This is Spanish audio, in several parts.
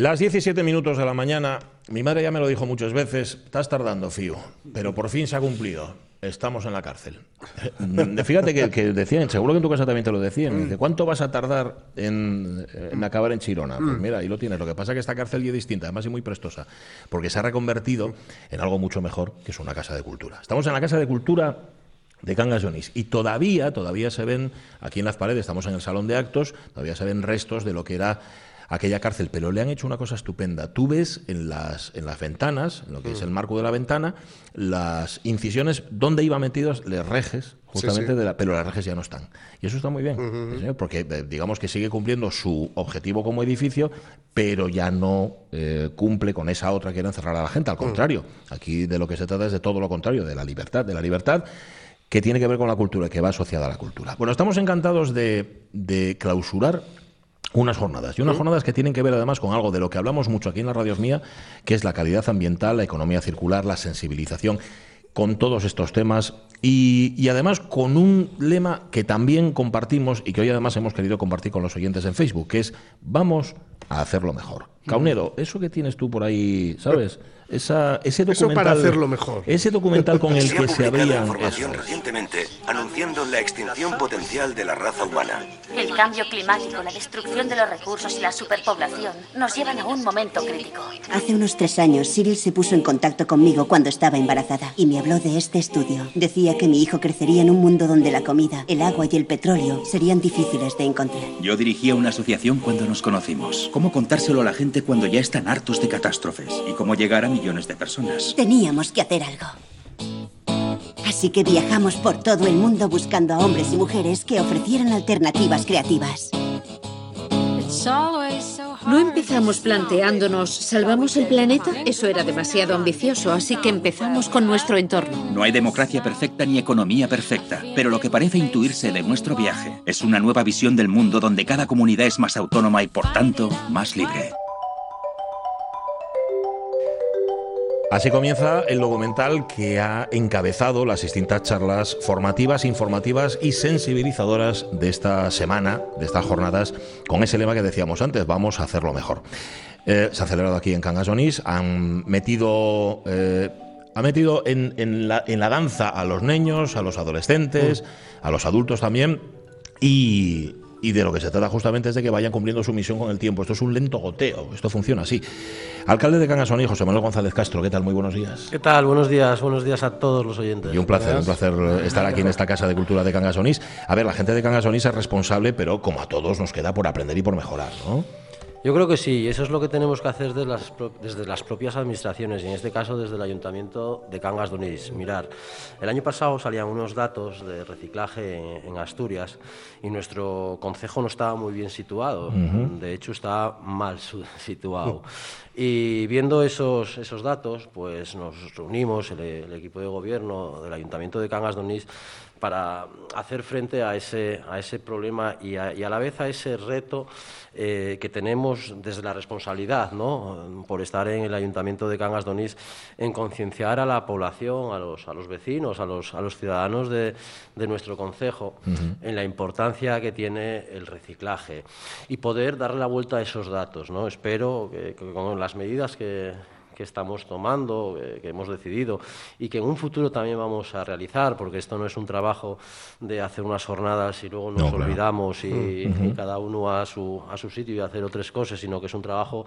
Las 17 minutos de la mañana, mi madre ya me lo dijo muchas veces, estás tardando, Fío, pero por fin se ha cumplido. Estamos en la cárcel. Fíjate que, decían, seguro que en tu casa también te lo decían, dice, ¿cuánto vas a tardar en, acabar en Chirona? Pues mira, ahí lo tienes. Lo que pasa es que esta cárcel ya es distinta, además es muy prestosa, porque se ha reconvertido en algo mucho mejor, que es una casa de cultura. Estamos en la casa de cultura de Cangas Y todavía, todavía se ven, aquí en las paredes, estamos en el salón de actos, todavía se ven restos de lo que era aquella cárcel, pero le han hecho una cosa estupenda. Tú ves en las, en las ventanas, en lo que es mm. el marco de la ventana, las incisiones donde iban metidos les rejes, justamente, De la, pero las rejes ya no están. Y eso está muy bien, porque eh, digamos que sigue cumpliendo su objetivo como edificio, pero ya no eh, cumple con esa otra que era encerrar a la gente. Al mm. contrario, aquí de lo que se trata es de todo lo contrario, de la libertad, de la libertad que tiene que ver con la cultura, que va asociada a la cultura. Bueno, estamos encantados de, de clausurar unas jornadas. Y unas jornadas que tienen que ver además con algo de lo que hablamos mucho aquí en la radios mía, que es la calidad ambiental, la economía circular, la sensibilización con todos estos temas y, y, además con un lema que también compartimos y que hoy además hemos querido compartir con los oyentes en Facebook, que es vamos a hacerlo mejor. Caunedo, eso que tienes tú por ahí, ¿sabes? Esa, ese documental. para hacerlo mejor. Ese documental con el que se habría. información recientemente anunciando la extinción potencial de la raza humana. El cambio climático, la destrucción de los recursos y la superpoblación nos llevan a un momento crítico. Hace unos tres años, Cyril se puso en contacto conmigo cuando estaba embarazada y me habló de este estudio. Decía que mi hijo crecería en un mundo donde la comida, el agua y el petróleo serían difíciles de encontrar. Yo dirigía una asociación cuando nos conocimos. ¿Cómo contárselo a la gente cuando ya están hartos de catástrofes? ¿Y cómo llegar a mi millones de personas. Teníamos que hacer algo. Así que viajamos por todo el mundo buscando a hombres y mujeres que ofrecieran alternativas creativas. No empezamos planteándonos, ¿salvamos el planeta? Eso era demasiado ambicioso, así que empezamos con nuestro entorno. No hay democracia perfecta ni economía perfecta, pero lo que parece intuirse de nuestro viaje es una nueva visión del mundo donde cada comunidad es más autónoma y, por tanto, más libre. Así comienza el documental que ha encabezado las distintas charlas formativas, informativas y sensibilizadoras de esta semana, de estas jornadas, con ese lema que decíamos antes, vamos a hacerlo mejor. Eh, se ha celebrado aquí en Cangas han metido... Eh, ha metido en, la, en, la, danza a los niños, a los adolescentes, mm. a los adultos también, y, y de lo que se trata justamente es de que vayan cumpliendo su misión con el tiempo. Esto es un lento goteo, esto funciona así. Alcalde de Cangasón, José Manuel González Castro, ¿qué tal? Muy buenos días. ¿Qué tal? Buenos días, buenos días a todos los oyentes. Y un placer, un placer estar aquí en esta Casa de Cultura de Cangasonís. A ver, la gente de Cangasonís es responsable, pero como a todos nos queda por aprender y por mejorar, ¿no? Yo creo que sí, eso es lo que tenemos que hacer desde las, desde las propias administraciones y en este caso desde el Ayuntamiento de Cangas de Onís. Mirar, el año pasado salían unos datos de reciclaje en, Asturias y nuestro concejo no estaba muy bien situado, de hecho está mal situado. Y viendo esos, esos datos, pues nos reunimos, el, equipo de gobierno del Ayuntamiento de Cangas de Onís, para hacer frente a ese, a ese problema y a, y a la vez a ese reto eh, que tenemos desde la responsabilidad, ¿no? por estar en el Ayuntamiento de Cangas Donís, en concienciar a la población, a los, a los vecinos, a los, a los ciudadanos de, de nuestro concejo, en la importancia que tiene el reciclaje y poder darle la vuelta a esos datos. ¿no? Espero que con las medidas que que estamos tomando, eh, que hemos decidido y que en un futuro también vamos a realizar, porque esto no es un trabajo de hacer unas jornadas y luego nos olvidamos y, cada uno a su, a su sitio y hacer otras cosas, sino que es un trabajo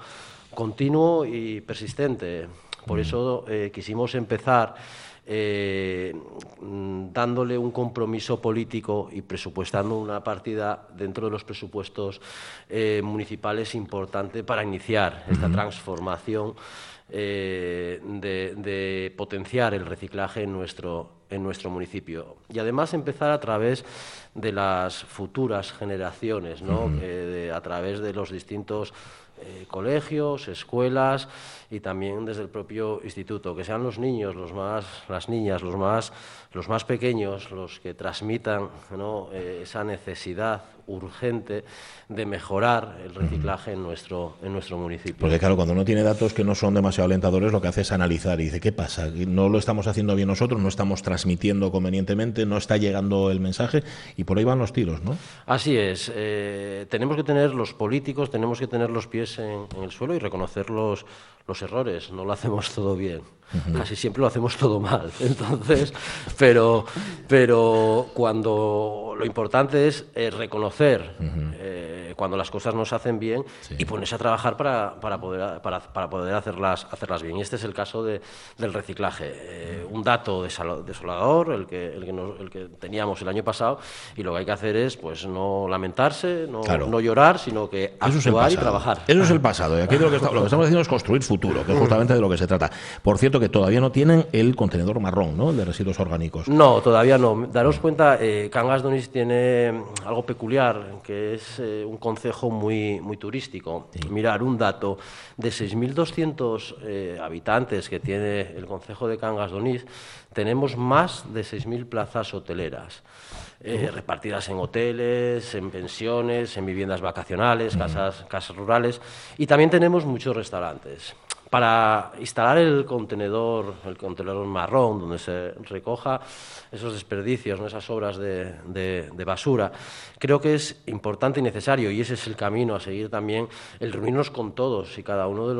continuo y persistente. Por eso eh, quisimos empezar eh, dándole un compromiso político y presupuestando una partida dentro de los presupuestos municipales importante para iniciar esta transformación eh, de, potenciar el reciclaje en nuestro, en nuestro municipio. Y además empezar a través de las futuras generaciones, ¿no? a través de los distintos eh, colegios, escuelas y también desde el propio instituto, que sean los niños, los más, las niñas, los más, los más pequeños, los que transmitan eh, esa necesidad urgente de mejorar el reciclaje en nuestro, en nuestro municipio. Porque claro, cuando uno tiene datos que no son demasiado alentadores, lo que hace es analizar y dice, ¿qué pasa? No lo estamos haciendo bien nosotros, no estamos transmitiendo convenientemente, no está llegando el mensaje y por ahí van los tiros, ¿no? Así es. Eh, tenemos que tener los políticos, tenemos que tener los pies en, en el suelo y reconocer los, los errores, no lo hacemos todo bien. Casi siempre lo hacemos todo mal. Entonces, pero, pero cuando lo importante es eh, reconocer eh, cuando las cosas no se hacen bien y ponerse a trabajar para, para poder, para, para, poder hacerlas, hacerlas bien. Y este es el caso de, del reciclaje. Eh, un dato desolador, el que, el, que el que teníamos el año pasado, y lo que hay que hacer es pues no lamentarse, no, no llorar, sino que actuar y trabajar. Eso es el pasado. Y aquí lo que, lo que estamos haciendo es construir futuro, que es justamente de lo que se trata. Por cierto, que todavía no tienen el contenedor marrón, ¿no? El de residuos orgánicos. No, todavía no. Daros cuenta, eh, Cangas Donis tiene algo peculiar, que es eh, un concejo muy, muy turístico. Mirar, un dato de 6.200 eh, habitantes que tiene el concejo de Cangas Donís, tenemos más de 6.000 plazas hoteleras. Eh, repartidas en hoteles, en pensiones, en viviendas vacacionales, casas, casas rurales y también tenemos muchos restaurantes para instalar el contenedor, el contenedor marrón, donde se recoja esos desperdicios, esas obras de, basura, creo que es importante y necesario, y ese es el camino a seguir también, el reunirnos con todos y cada uno de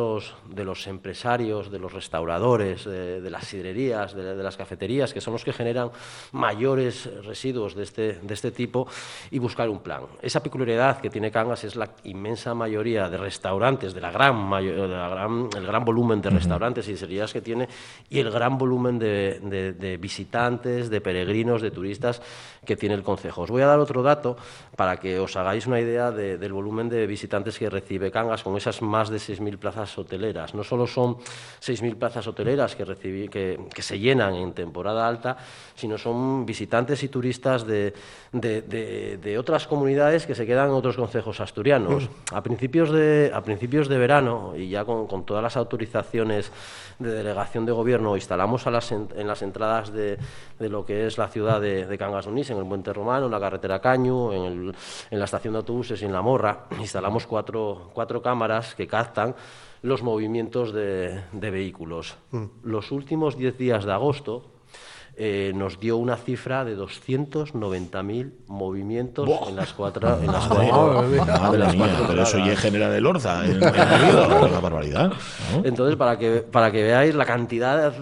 los, empresarios, de los restauradores, de, las sidrerías, de, las cafeterías, que son los que generan mayores residuos de este, de este tipo, y buscar un plan. Esa peculiaridad que tiene Cangas es la inmensa mayoría de restaurantes, de la gran, el gran volumen de restaurantes y cerillas que tiene y el gran volumen de, de, de, visitantes, de peregrinos, de turistas que tiene el Concejo. Os voy a dar otro dato para que os hagáis una idea de, del volumen de visitantes que recibe Cangas con esas más de 6.000 plazas hoteleras. No solo son 6.000 plazas hoteleras que, recibi, que, que, se llenan en temporada alta, sino son visitantes y turistas de, de otras comunidades que se quedan en otros concejos asturianos. A principios de, a principios de verano, y ya con, con todas las autoridades autorizaciones de delegación de gobierno instalamos a las, en, las entradas de, de, lo que es la ciudad de, de Cangas de Onís, en el Puente Romano, en la carretera Caño, en, el, en la estación de autobuses y en la Morra. Instalamos cuatro, cuatro cámaras que captan los movimientos de, de vehículos. Mm. Los últimos 10 días de agosto, eh, nos dio una cifra de 290.000 movimientos ¡Boh! en las cuatro. En las cuatro, Madre las mía, cuatro pero eso ya genera del Orza, en, en la barbaridad. ¿no? Entonces, para que, para que veáis la cantidad de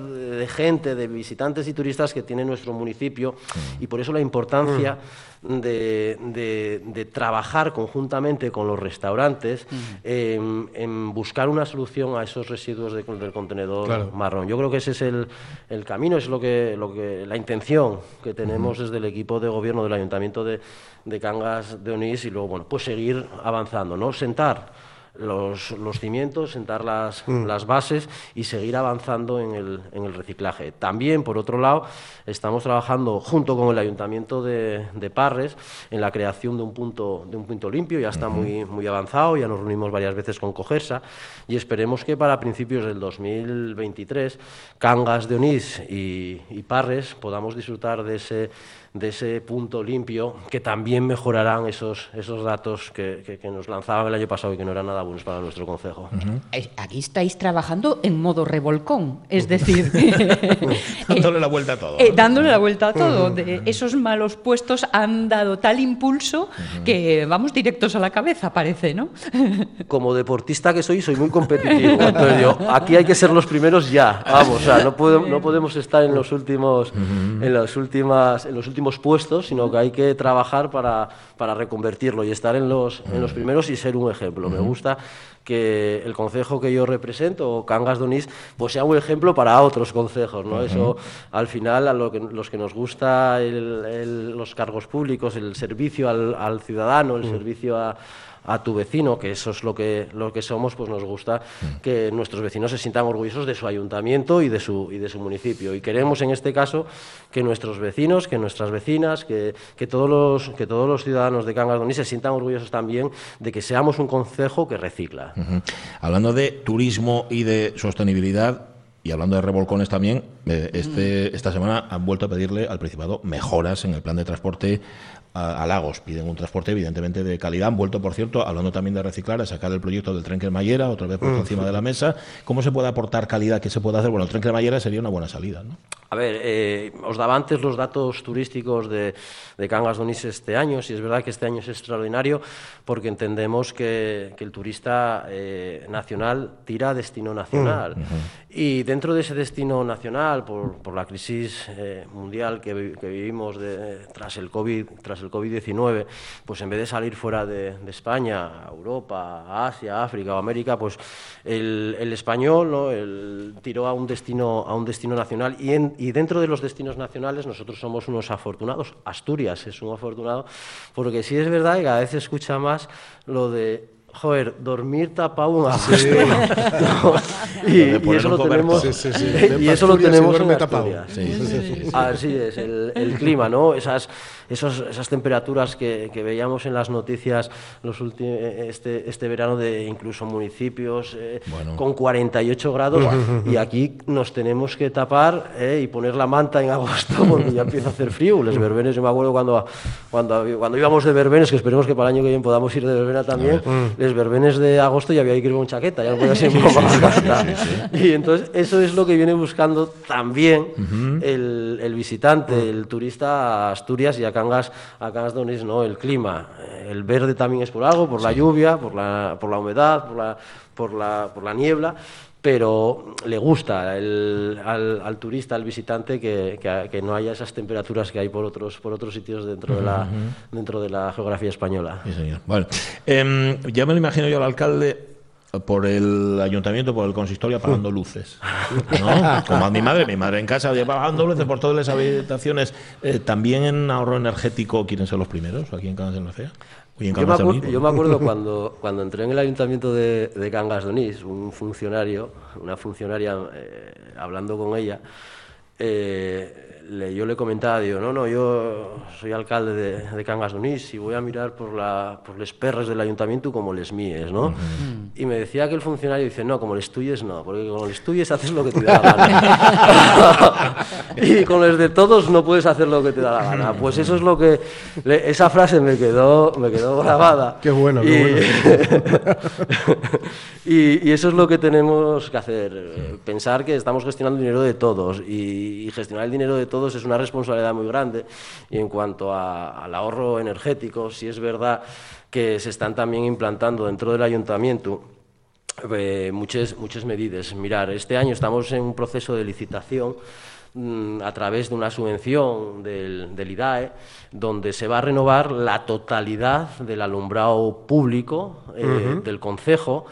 gente, de visitantes y turistas que tiene nuestro municipio, mm. y por eso la importancia. Mm de, de, de, trabajar conjuntamente con los restaurantes uh -huh. en, en, buscar una solución a esos residuos de, del contenedor claro. marrón. Yo creo que ese es el, el camino, es lo que, lo que, la intención que tenemos desde el equipo de gobierno del Ayuntamiento de, de Cangas de Onís y luego, bueno, pues seguir avanzando, ¿no? Sentar los, los cimientos, sentar las, mm. las, bases y seguir avanzando en el, en el, reciclaje. También, por otro lado, estamos trabajando junto con el Ayuntamiento de, de Parres en la creación de un punto, de un punto limpio, ya está muy, muy avanzado, ya nos reunimos varias veces con Cogersa y esperemos que para principios del 2023 Cangas de Onís y, y Parres podamos disfrutar de ese de ese punto limpio que también mejorarán esos, esos datos que, que, que, nos lanzaban el año pasado y que no eran nada buenos para nuestro concejo. Uh -huh. Aquí estáis trabajando en modo revolcón, es decir, dándole la vuelta a todo. Eh, dándole la vuelta a todo. De esos malos puestos han dado tal impulso uh -huh. que vamos directos a la cabeza, parece, ¿no? Como deportista que soy, soy muy competitivo. Entonces digo, aquí hay que ser los primeros ya. Vamos, o sea, no, puedo, no podemos estar en los últimos, uh -huh. en las últimas, en los últimos últimos puestos, sino que hay que trabajar para, para reconvertirlo y estar en los, en los primeros y ser un ejemplo. Me gusta que el concejo que yo represento, Cangas Donís, pues sea un ejemplo para otros concejos. ¿no? Eso, al final, a lo que, los que nos gusta el, el, los cargos públicos, el servicio al, al ciudadano, el servicio a a tu vecino, que eso es lo que, lo que somos, pues nos gusta que nuestros vecinos se sientan orgullosos de su ayuntamiento y de su, y de su municipio. Y queremos en este caso que nuestros vecinos, que nuestras vecinas, que, que, todos, los, que todos los ciudadanos de Cangas Donís se sientan orgullosos también de que seamos un concejo que recicla. Uh -huh. Hablando de turismo y de sostenibilidad, Y hablando de revolcones también, eh, este, esta semana han vuelto a pedirle al Principado mejoras en el plan de transporte a, a Lagos. Piden un transporte, evidentemente, de calidad. Han vuelto, por cierto, hablando también de reciclar, a sacar el proyecto del tren Cremallera, otra vez puesto encima de la mesa. ¿Cómo se puede aportar calidad? ¿Qué se puede hacer? Bueno, el tren Cremallera sería una buena salida, ¿no? A ver, eh, os daba antes los datos turísticos de, de Cangas de Onís este año. Si es verdad que este año es extraordinario porque entendemos que, que el turista eh, nacional tira a destino nacional. Y dentro de ese destino nacional, por, por la crisis eh, mundial que, que vivimos de- tras el COVID, tras el COVID-19, pues en vez de salir fuera de, de España, a Europa, a Asia, África o América, pues el, el español ¿no? el, tiró a un destino a un destino nacional y, en- y dentro de los destinos nacionales nosotros somos unos afortunados. Asturias es un afortunado porque sí es verdad que cada vez se escucha más lo de Joder, dormir tapado un agosto. No, y, eso lo tenemos, Sí, sí, sí. y eso lo tenemos en. Asturias. Sí, sí, sí, sí, sí. Así es, el, el clima, ¿no? Esas, esos, esas temperaturas que, que veíamos en las noticias los eh, este, este verano de incluso municipios eh, Bueno. con 48 grados y aquí nos tenemos que tapar eh, y poner la manta en agosto porque ya empieza a hacer frío. Los verbenes, yo me acuerdo cuando, cuando, cuando íbamos de verbenes, que esperemos que para el año que viene podamos ir de verbena también, los verbenes de agosto ya había que ir con chaqueta, ya no podía ser con mascareta. Y entonces eso es lo que viene buscando también el, el visitante, el turista a Asturias y a Cangas, a Cangas de Onís, ¿no? El clima. El verde también es por algo, por la lluvia, por la, por la humedad, por la, por la, por la niebla pero le gusta el- al, al turista, al visitante, que, que- que no haya esas temperaturas que hay por otros, por otros sitios dentro, de la, dentro de la geografía española. Sí, señor. Bueno, em, ya me lo imagino yo al alcalde por el ayuntamiento, por el consistorio, apagando luces. ¿no? Como a mi madre, mi madre en casa, apagando luces por todas las habitaciones. Eh, También en ahorro energético quieren ser los primeros aquí en Cangas de la Fea. Y en Yo yo me acuerdo cuando, cuando entré en el ayuntamiento de, de Cangas de Onís, un funcionario, una funcionaria, eh, hablando con ella, eh, le- yo le comentaba, digo, no, no, yo soy alcalde de, de Cangas de Onís y voy a mirar por, la, por les perres del ayuntamiento como les míes, ¿no? Y me decía que el funcionario dice, no, como les tuyes no, porque con les tuyes haces lo que te da la gana. y con los de todos no puedes hacer lo que te da la gana. Pues eso es lo que, le- esa frase me quedó, me quedó grabada. Qué bueno, qué y, y eso es lo que tenemos que hacer, eh, pensar que estamos gestionando el dinero de todos y, y gestionar el dinero de todos es una responsabilidad muy grande. Y en cuanto a- al ahorro energético, sí es verdad que se están también implantando dentro del ayuntamiento eh, muchas, muchas medidas. Mirar, este año estamos en un proceso de licitación mm, a través de una subvención del, del IDAE, donde se va a renovar la totalidad del alumbrado público eh, del concejo.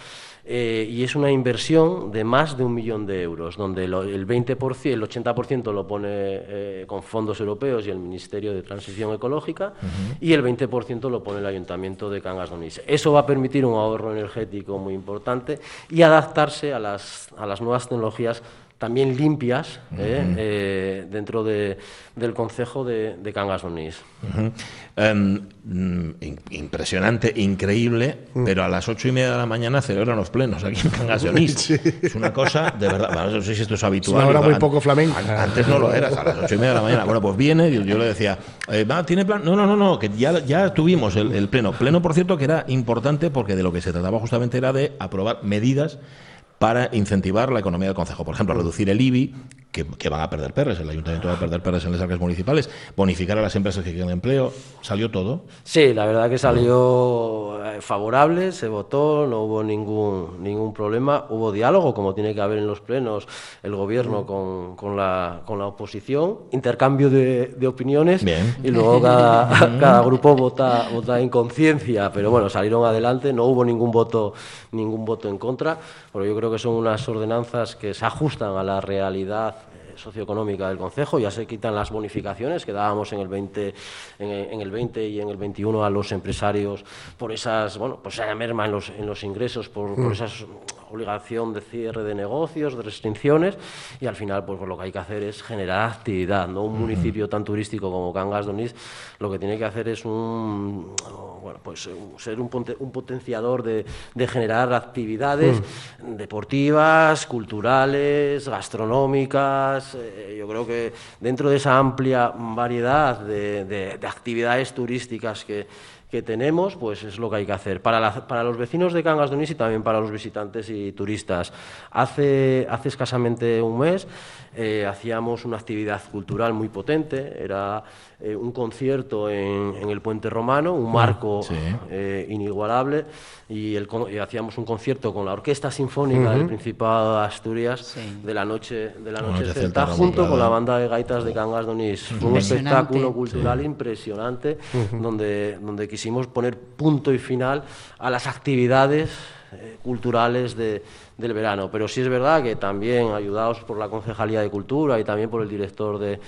Eh, y es una inversión de más de un millón de euros, donde lo- el 20%, el 80% lo pone eh, con fondos europeos y el Ministerio de Transición Ecológica, y el 20% lo pone el Ayuntamiento de Cangas de Onís. Eso va a permitir un ahorro energético muy importante y adaptarse a las, a las nuevas tecnologías también limpias eh, eh, dentro de- del Concejo de, de Cangas. Ujú. Em, mm, impresionante, increíble, pero a las ocho y media de la mañana celebran los plenos aquí en Cangas de Onís. Es una cosa de verdad. bueno, no sé si esto es habitual. una hora muy poco flamenca. an- Antes no lo era, a las ocho y media de la mañana. Bueno, pues viene, yo, yo le decía, eh, ¿tiene plan? No, no, no, no, que ya, ya tuvimos el, el pleno. Pleno, por cierto, que era importante porque de lo que se trataba justamente era de aprobar medidas para incentivar la economía del Concejo. Por ejemplo, reducir el IBI, que, que van a perder perres, el ayuntamiento va a perder perres en las arcas municipales, bonificar a las empresas que quieren empleo, salió todo. Sí, la verdad que salió eh, favorable, se votó, no hubo ningún, ningún problema, hubo diálogo, como tiene que haber en los plenos el gobierno con, con la, con la oposición, intercambio de, de opiniones Bien. y luego cada, cada grupo vota, vota en conciencia, pero bueno, salieron adelante, no hubo ningún voto, ningún voto en contra, porque yo creo que son unas ordenanzas que se ajustan a la realidad socioeconómica del Concejo, ya se quitan las bonificaciones que dábamos en el 20, en, el- en el 20 y en el 21 a los empresarios por esas, bueno, pues esa merma en los, en los ingresos, por, por esas obligación de cierre de negocios, de restricciones, y al final pues, lo que hay que hacer es generar actividad. ¿no? Un municipio tan turístico como Cangas de Onís lo que tiene que hacer es un, bueno, pues, ser un, un potenciador de, de, generar actividades deportivas, culturales, gastronómicas. Eh, yo creo que dentro de esa amplia variedad de, de, de actividades turísticas que que tenemos, pues es lo que hay que hacer. Para, la, para los vecinos de Cangas de Onís y también para los visitantes y turistas. Hace, hace escasamente un mes eh, hacíamos una actividad cultural muy potente, era eh, un concierto en, en, el Puente Romano, un marco sí. eh, inigualable, y, el, y, hacíamos un concierto con la Orquesta Sinfónica uh -huh. del Principado de Asturias sí. de la noche de la noche, noche celta, junto con la banda de gaitas de Cangas de Onís. Fue un espectáculo cultural sí. impresionante, uh -huh. donde, donde quisimos poner punto y final a las actividades eh, culturales de, del verano. Pero sí es verdad que también, ayudados por la Concejalía de Cultura y también por el director de,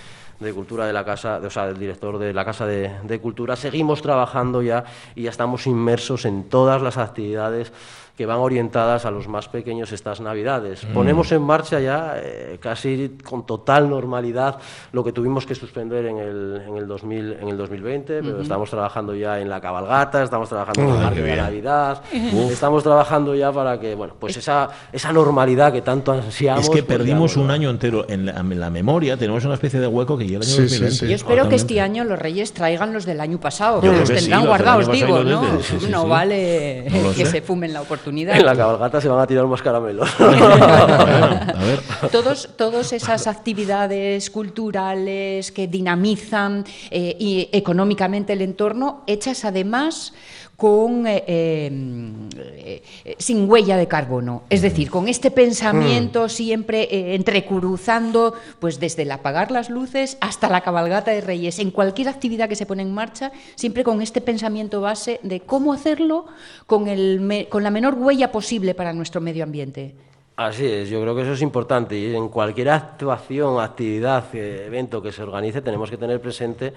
Cultura de la Casa, de, o sea, el director de la Casa de, Cultura, seguimos trabajando ya y ya estamos inmersos en todas las actividades que van orientadas a los más pequeños estas Navidades. Mm. Ponemos en marcha ya eh, casi con total normalidad lo que tuvimos que suspender en el, en el, 2000, en el 2020, pero uh -huh. estamos trabajando ya en la cabalgata, estamos trabajando en el marco de Navidad, estamos trabajando ya para que, bueno, pues esa, esa normalidad que tanto ansiamos... Es que pues perdimos un año entero en la, en la, memoria, tenemos una especie de hueco que ya el año sí, 2020. Sí, sí. Yo espero que este año los Reyes traigan los del año pasado, que los tendrán guardados, digo, ¿no? no vale no que se fumen la oportunidad. En la cabalgata se van a tirar más caramelos. a ver. Todos, todas esas actividades culturales que dinamizan eh, y económicamente el entorno, hechas además con eh, eh, sin huella de carbono, es decir, con este pensamiento siempre eh, entrecruzando, pues desde el apagar las luces hasta la cabalgata de Reyes, en cualquier actividad que se pone en marcha, siempre con este pensamiento base de cómo hacerlo con, el, con la menor huella posible para nuestro medio ambiente. Así es, yo creo que eso es importante y en cualquier actuación, actividad, evento que se organice tenemos que tener presente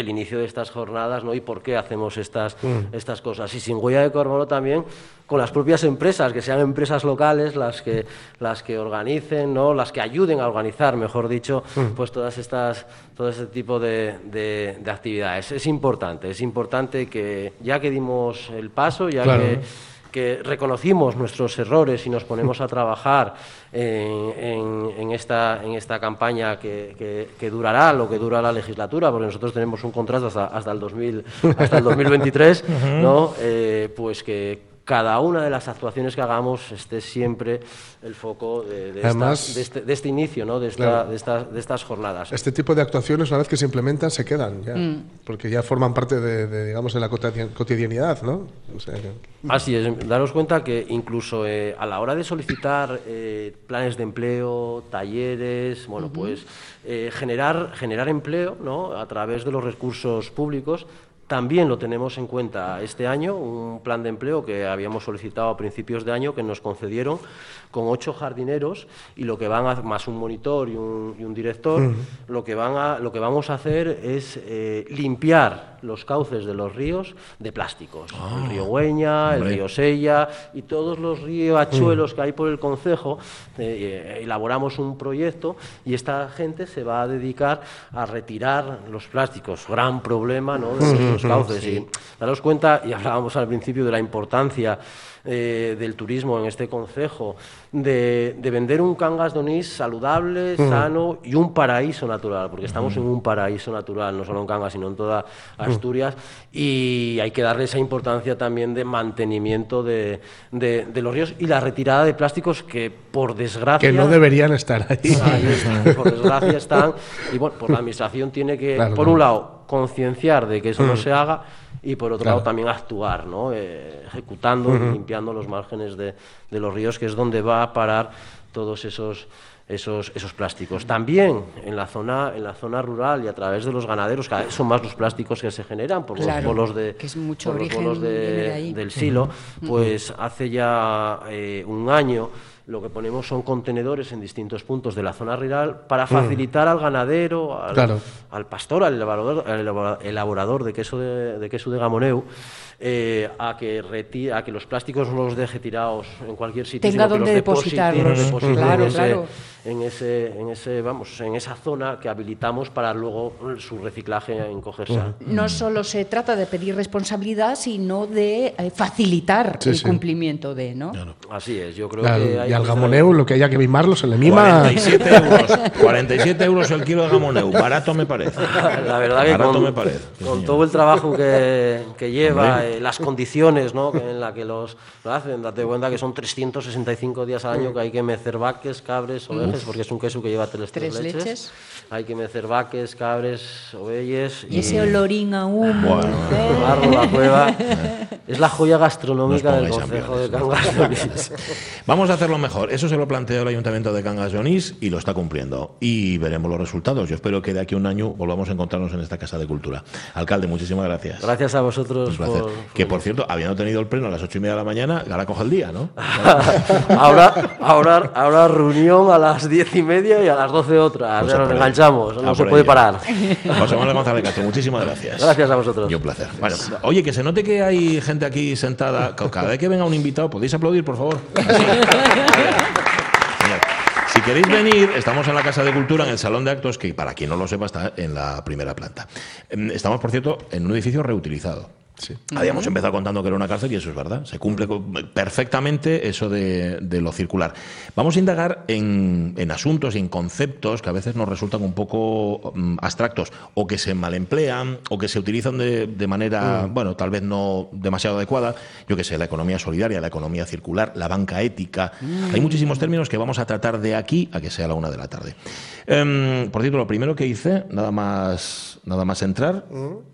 el inicio de estas jornadas ¿no? y por qué hacemos estas, mm. estas cosas. Y sin huella de carbono también con las propias empresas, que sean empresas locales las que, las que organicen, ¿no? las que ayuden a organizar, mejor dicho, mm. pues todas estas, todo este tipo de, de, de, actividades. Es importante, es importante que ya que dimos el paso, ya claro. que que reconocimos nuestros errores y nos ponemos a trabajar en, en, en esta, en esta campaña que, que, que, durará lo que dura la legislatura, porque nosotros tenemos un contrato hasta, hasta, el, 2000, hasta el 2023, ¿no? Eh, pues que cada una de las actuaciones que hagamos esté siempre el foco de, de, Además, esta, de, este, de este, inicio, ¿no? de, esta, claro, de, esta, de, estas jornadas. Este tipo de actuaciones, una vez que se implementan, se quedan ya, mm. porque ya forman parte de, digamos, de la cotidianidad. ¿no? O sea, que... Así es, daros cuenta que incluso eh, a la hora de solicitar eh, planes de empleo, talleres, bueno, uh -huh. pues eh, generar, generar empleo ¿no? a través de los recursos públicos también lo tenemos en cuenta este año, un plan de empleo que habíamos solicitado a principios de año que nos concedieron con ocho jardineros y lo que van a, más un monitor y un, y un director, uh -huh. lo, que van a, lo que vamos a hacer es eh, limpiar los cauces de los ríos de plásticos. Oh, el río Güeña, hombre. el río Sella y todos los riachuelos -huh. que hay por el concejo, eh, eh, elaboramos un proyecto y esta gente se va a dedicar a retirar los plásticos. Gran problema ¿no? de -huh los cauces. Sí. Y daros cuenta, y hablábamos al principio de la importancia eh, del turismo en este concejo, de, de, vender un Cangas de Onís saludable, mm. sano y un paraíso natural, porque estamos mm. en un paraíso natural, no solo en Cangas, sino en toda Asturias, mm. y hay que darle esa importancia también de mantenimiento de, de, de, los ríos y la retirada de plásticos que, por desgracia... Que no deberían estar ahí. por desgracia están, y bueno, pues la Administración tiene que, claro, por un lado, concienciar de que eso no se haga, y por otro claro. lado también actuar, ¿no? Eh, ejecutando, uh -huh. limpiando los márgenes de, de, los ríos, que es donde va a parar todos esos, esos, esos plásticos. También en la, zona, en la zona rural y a través de los ganaderos, cada vez son más los plásticos que se generan por claro, los bolos, de, que es mucho por los bolos de, del silo, uh -huh. pues hace ya eh, un año lo que ponemos son contenedores en distintos puntos de la zona rural para facilitar al ganadero, al, Claro. al pastor, al elaborador, al elabora- elaborador de queso de, de queso de gamoneu, eh, a, que reti- a que los plásticos no los deje tirados en cualquier sitio, Tenga donde depositarlos. deposite Claro, en ese- claro. en ese, en ese, vamos, en esa zona que habilitamos para luego su reciclaje en cogerse. No solo se trata de pedir responsabilidad, sino de eh, facilitar Sí, el sí. cumplimiento de, ¿no? Así es, yo creo que hay y al que- gamoneu, lo que haya que mimarlo, se le mima. 47 euros, 47 euros el kilo de gamoneu. Barato me parece. La verdad que Barato con, me parece. con todo el trabajo que, que lleva, Hombre. Eh, las condiciones ¿no? en las que los lo hacen, date cuenta que son 365 días al año que hay que mecer vaques, cabres, ovejas, porque es un queso que lleva tres, tres Tres leches. leches. Hay que mecer vaques, cabres, ovelles Y ese olorín a humo. Bueno. ¿eh? barro, la cueva. Es la joya gastronómica del Consejo de Cangas de Onís. Vamos a hacerlo mejor. Eso se lo planteó el Ayuntamiento de Cangas de Onís y lo está cumpliendo. Y veremos los resultados. Yo espero que de aquí a un año volvamos a encontrarnos en esta Casa de Cultura. Alcalde, muchísimas gracias. Gracias a vosotros Un placer. por, Que por cierto, habiendo tenido el pleno a las ocho y media de la mañana, ahora coge el día, ¿no? ahora, ahora, ahora reunión a las diez y media y a las doce otra. Pues Ya a nos enganchamos, no A se puede ello. parar. José Manuel González Castro, muchísimas gracias. Gracias a vosotros. Y un placer. Bueno, oye, que se note que hay gente aquí sentada. Cada vez que venga un invitado, ¿podéis aplaudir, por favor? Así. Si queréis venir, estamos en la Casa de Cultura, en el Salón de Actos, que para quien no lo sepa está en la primera planta. Em, Estamos, por cierto, en un edificio reutilizado. Habíamos empezado contando que era una cárcel y eso es verdad. Se cumple perfectamente eso de, de lo circular. Vamos a indagar en, en asuntos y en conceptos que a veces nos resultan un poco mm, abstractos o que se malemplean o que se utilizan de, de manera, bueno, tal vez no demasiado adecuada. Yo que sé, la economía solidaria, la economía circular, la banca ética. Hay muchísimos términos que vamos a tratar de aquí a que sea la una de la tarde. Em, por cierto, lo primero que hice, nada más, nada más entrar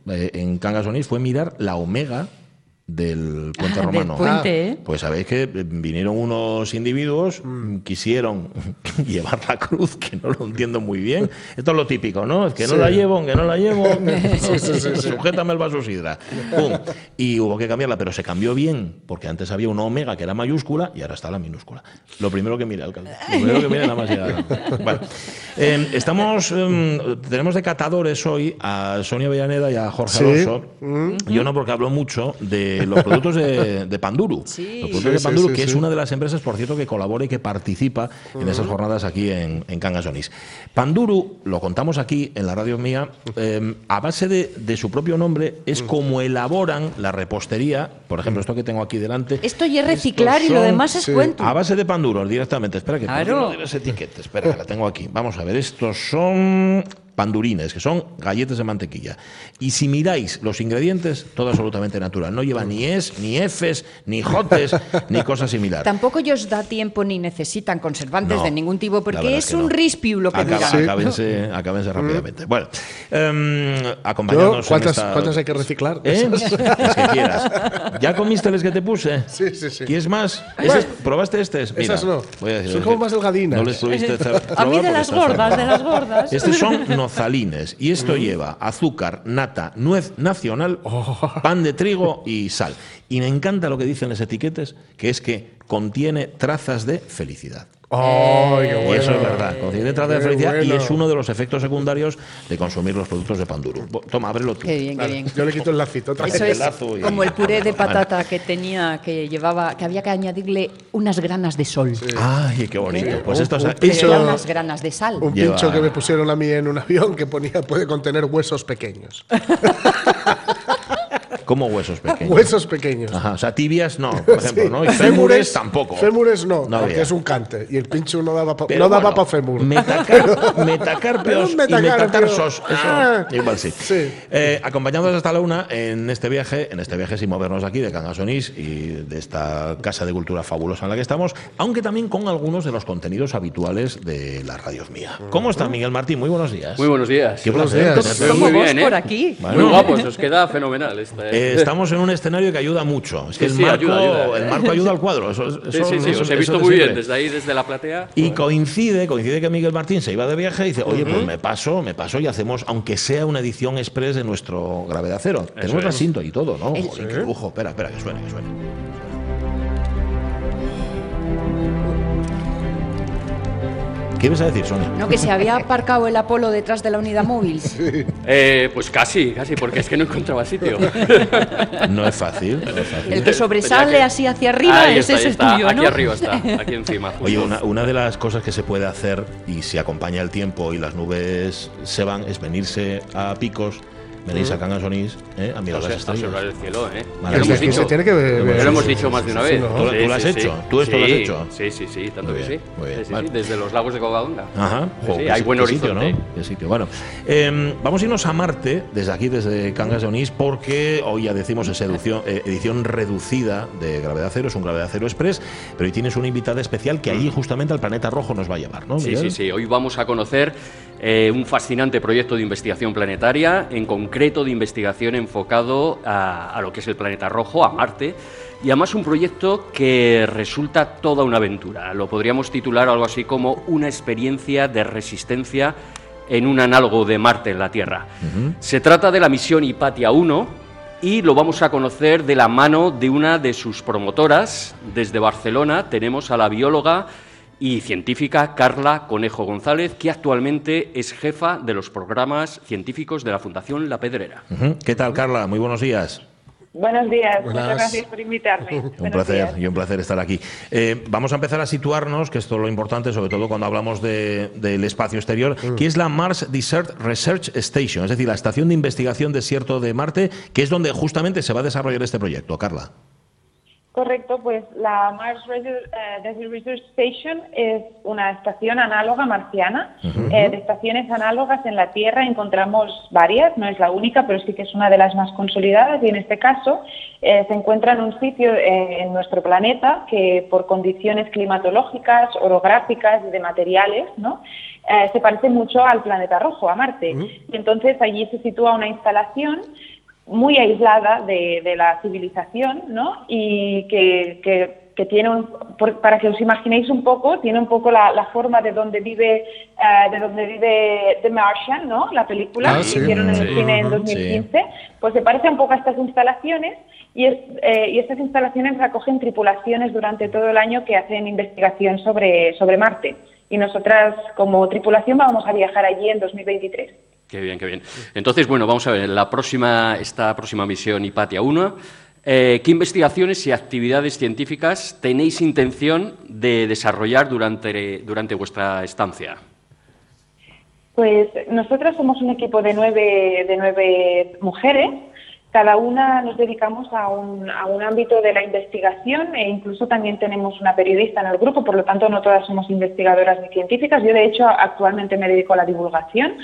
eh, en Cangas Onís, fue mirar la omega del puente Ah, del romano. puente, ¿eh? Pues sabéis que vinieron unos individuos, mm, quisieron llevar la cruz, que no lo entiendo muy bien. Esto es lo típico, ¿no? Es que no Sí. la llevo, que no la llevo. Sí, sí, sí, sí. Sujétame el vaso sidra. Pum. Y hubo que cambiarla, pero se cambió bien, porque antes había una omega que era mayúscula y ahora está la minúscula. Lo primero que mira, alcalde. Lo primero que mira nada más. Bueno, eh, estamos, eh, tenemos de catadores hoy a Sonia Villaneda y a Jorge Sí. Alonso. Yo no, porque hablo mucho de los productos de, de Panduru. Sí. Los productos Sí, de Panduru, sí, que es una de las empresas, por cierto, que colabora y que participa en esas jornadas aquí en, en Cangas Onís. Panduru, lo contamos aquí en la radio mía, eh, a base de, de su propio nombre, es como elaboran la repostería. Por ejemplo, esto que tengo aquí delante. Esto ya es reciclar y lo demás es sí. cuento. A base de panduros directamente. Espera que Claro. ¿por qué no tienes etiqueta? Espera, que la tengo aquí. Vamos a ver, estos son pandurines, que son galletas de mantequilla. Y si miráis los ingredientes, todo absolutamente natural. No lleva ni es, ni efes, ni jotes, ni cosa similar. Tampoco ellos da tiempo ni necesitan conservantes No, de ningún tipo, porque es que un no. rispiu lo que Acaba- dura. acábense, acábense rápidamente. Bueno, acompañándonos Yo, ¿cuántas- en esta- cuántas hay que reciclar? ¿Eh? Las que quieras. ¿Ya comiste las que te puse? Sí, sí, sí. ¿Quieres más? Bueno. ¿Esas- ¿Probaste este? Mira, Esas no. voy a decir- Son como más delgadinas. No les tuviste A mí de las gordas, de las gordas. Estos son nozalines y esto lleva azúcar, nata, nuez nacional, Oh. pan de trigo y sal. Y me encanta lo que dicen las etiquetas, que es que contiene trazas de felicidad. ¡Ay, qué Y bueno! eso es verdad, contiene trazas de Qué felicidad y es uno de los efectos secundarios de consumir los productos de Panduro. Bo- Toma, ábrelo tú. Qué bien, qué bien. yo le quito el lacito otra Eso vez. es lazo y- como el puré de patata que tenía, que llevaba, que había que añadirle unas granas de sol. Ay, qué bonito. Pues esto es unas granas de sal. Un Lleva- pincho que me pusieron a mí en un avión que ponía puede contener huesos pequeños. como huesos pequeños. Huesos pequeños. Ajá, o sea, tibias no, por ejemplo, Sí. ¿no? Y fémures tampoco. Fémures no, No porque es un cante. Y el pincho no daba pa- Pero no daba bueno, para fémur. Metacar, Pero metacarpios un y metatarsos. Eso, Ah. igual sí. Sí. Eh, acompañándonos hasta la una en este viaje, en este viaje sin movernos de aquí, de Cangas Onís y de esta casa de cultura fabulosa en la que estamos, aunque también con algunos de los contenidos habituales de la radios mía. ¿Cómo está Miguel Martín? Muy buenos días. Muy buenos días. Qué Buenos placer. días. Como vos bien, ¿eh? por aquí. Bueno. Muy guapos, os queda fenomenal. Esta, Eh, ¿eh? estamos en un escenario que ayuda mucho. Es que Sí, el, sí, marco, ayuda, ayuda. el marco ayuda al cuadro. Eso, Sí, eso- sí, sí, eso- os he eso visto muy bien desde ahí, desde la platea. Y coincide, coincide que Miguel Martín se iba de viaje y dice, oye, pues me paso, me paso y hacemos, aunque sea una edición express de nuestro Gravedad Cero. Tenemos la cinta y todo, ¿no? Joder, qué lujo. Espera, espera, que suene, que suene. ¿Qué ibas a decir, Sonia? No, que se había aparcado el Apolo detrás de la unidad móvil. Eh, pues casi, casi, porque es que no encontraba sitio. No es fácil. no es fácil. El que sobresale así hacia arriba, Ahí ese está, ahí es está. tuyo, Aquí ¿no? arriba está, aquí encima. justo. Oye, una, una de las cosas que se puede hacer y si acompaña el tiempo y las nubes se van es venirse a picos, venís a Cangas Onís eh, a mirar O sea, las está estrellas. sobre el cielo, ¿eh? Vale. Ya lo Sí, hemos sí, dicho. se tiene que ver- lo hemos sí, dicho sí, más de una sí, vez. ¿Tú- tú lo has sí, hecho? sí. ¿Tú esto lo has Sí, hecho? Sí, sí, sí, tanto Muy que bien, sí. muy bien. Sí, sí, Vale. sí, desde los lagos de Covadonga. Ajá. Sí, Jo, sí, qué hay buen qué sitio, horizonte. ¿no? Qué sitio. Bueno, eh, vamos a irnos a Marte desde aquí, desde Cangas de Onís, porque hoy ya decimos es edición, eh, edición reducida de Gravedad Cero, es un Gravedad Cero Express, pero hoy tienes una invitada especial que allí justamente al planeta rojo nos va a llevar, ¿no? Sí, Miguel? sí, sí. Hoy vamos a conocer eh, un fascinante proyecto de investigación planetaria, en concreto de investigación enfocado a, a lo que es el planeta rojo, a Marte. Y además un proyecto que resulta toda una aventura. Lo podríamos titular algo así como una experiencia de resistencia en un análogo de Marte en la Tierra. Se trata de la misión Hipatia 1 y lo vamos a conocer de la mano de una de sus promotoras. Desde Barcelona tenemos a la bióloga y científica Carla Conejo González, que actualmente es jefa de los programas científicos de la Fundación La Pedrera. ¿Qué tal, Carla? Muy buenos días. Buenos días, Buenas. muchas gracias por invitarme. Un Buenos placer, días. y un placer estar aquí. Eh, vamos a empezar a situarnos, que esto es lo importante, sobre todo cuando hablamos de- del espacio exterior, que es la Mars Desert Research Station, es decir, la estación de investigación desierto de Marte, que es donde justamente se va a desarrollar este proyecto. Carla. Correcto, pues la Mars Desert, eh, Desert Research Station es una estación análoga marciana. Eh, de estaciones análogas en la Tierra encontramos varias, no es la única, pero sí que es una de las más consolidadas y en este caso eh, se encuentra en un sitio eh, en nuestro planeta que por condiciones climatológicas, orográficas y de materiales, ¿no? Se parece mucho al planeta rojo, a Marte. Y entonces allí se sitúa una instalación muy aislada de, de la civilización, ¿no? Y que, que- que tiene, un, por- para que os imaginéis un poco, tiene un poco la, la forma de donde vive, eh, de donde vive The Martian, ¿no? La película Ah, que hicieron en el cine en Ujú, 2015, pues se parece un poco a estas instalaciones y, es- eh, y estas instalaciones recogen tripulaciones durante todo el año que hacen investigación sobre, sobre Marte. Y nosotras, como tripulación, vamos a viajar allí en 2023. Qué bien, qué bien. Entonces, bueno, vamos a ver, la próxima, esta próxima misión Hipatia 1, eh, ¿qué investigaciones y actividades científicas tenéis intención de desarrollar durante, durante vuestra estancia? Pues nosotras somos un equipo de nueve, de nueve mujeres. Cada una nos dedicamos a un, a un ámbito de la investigación e incluso también tenemos una periodista en el grupo, por lo tanto no todas somos investigadoras ni científicas. Yo de hecho actualmente me dedico a la divulgación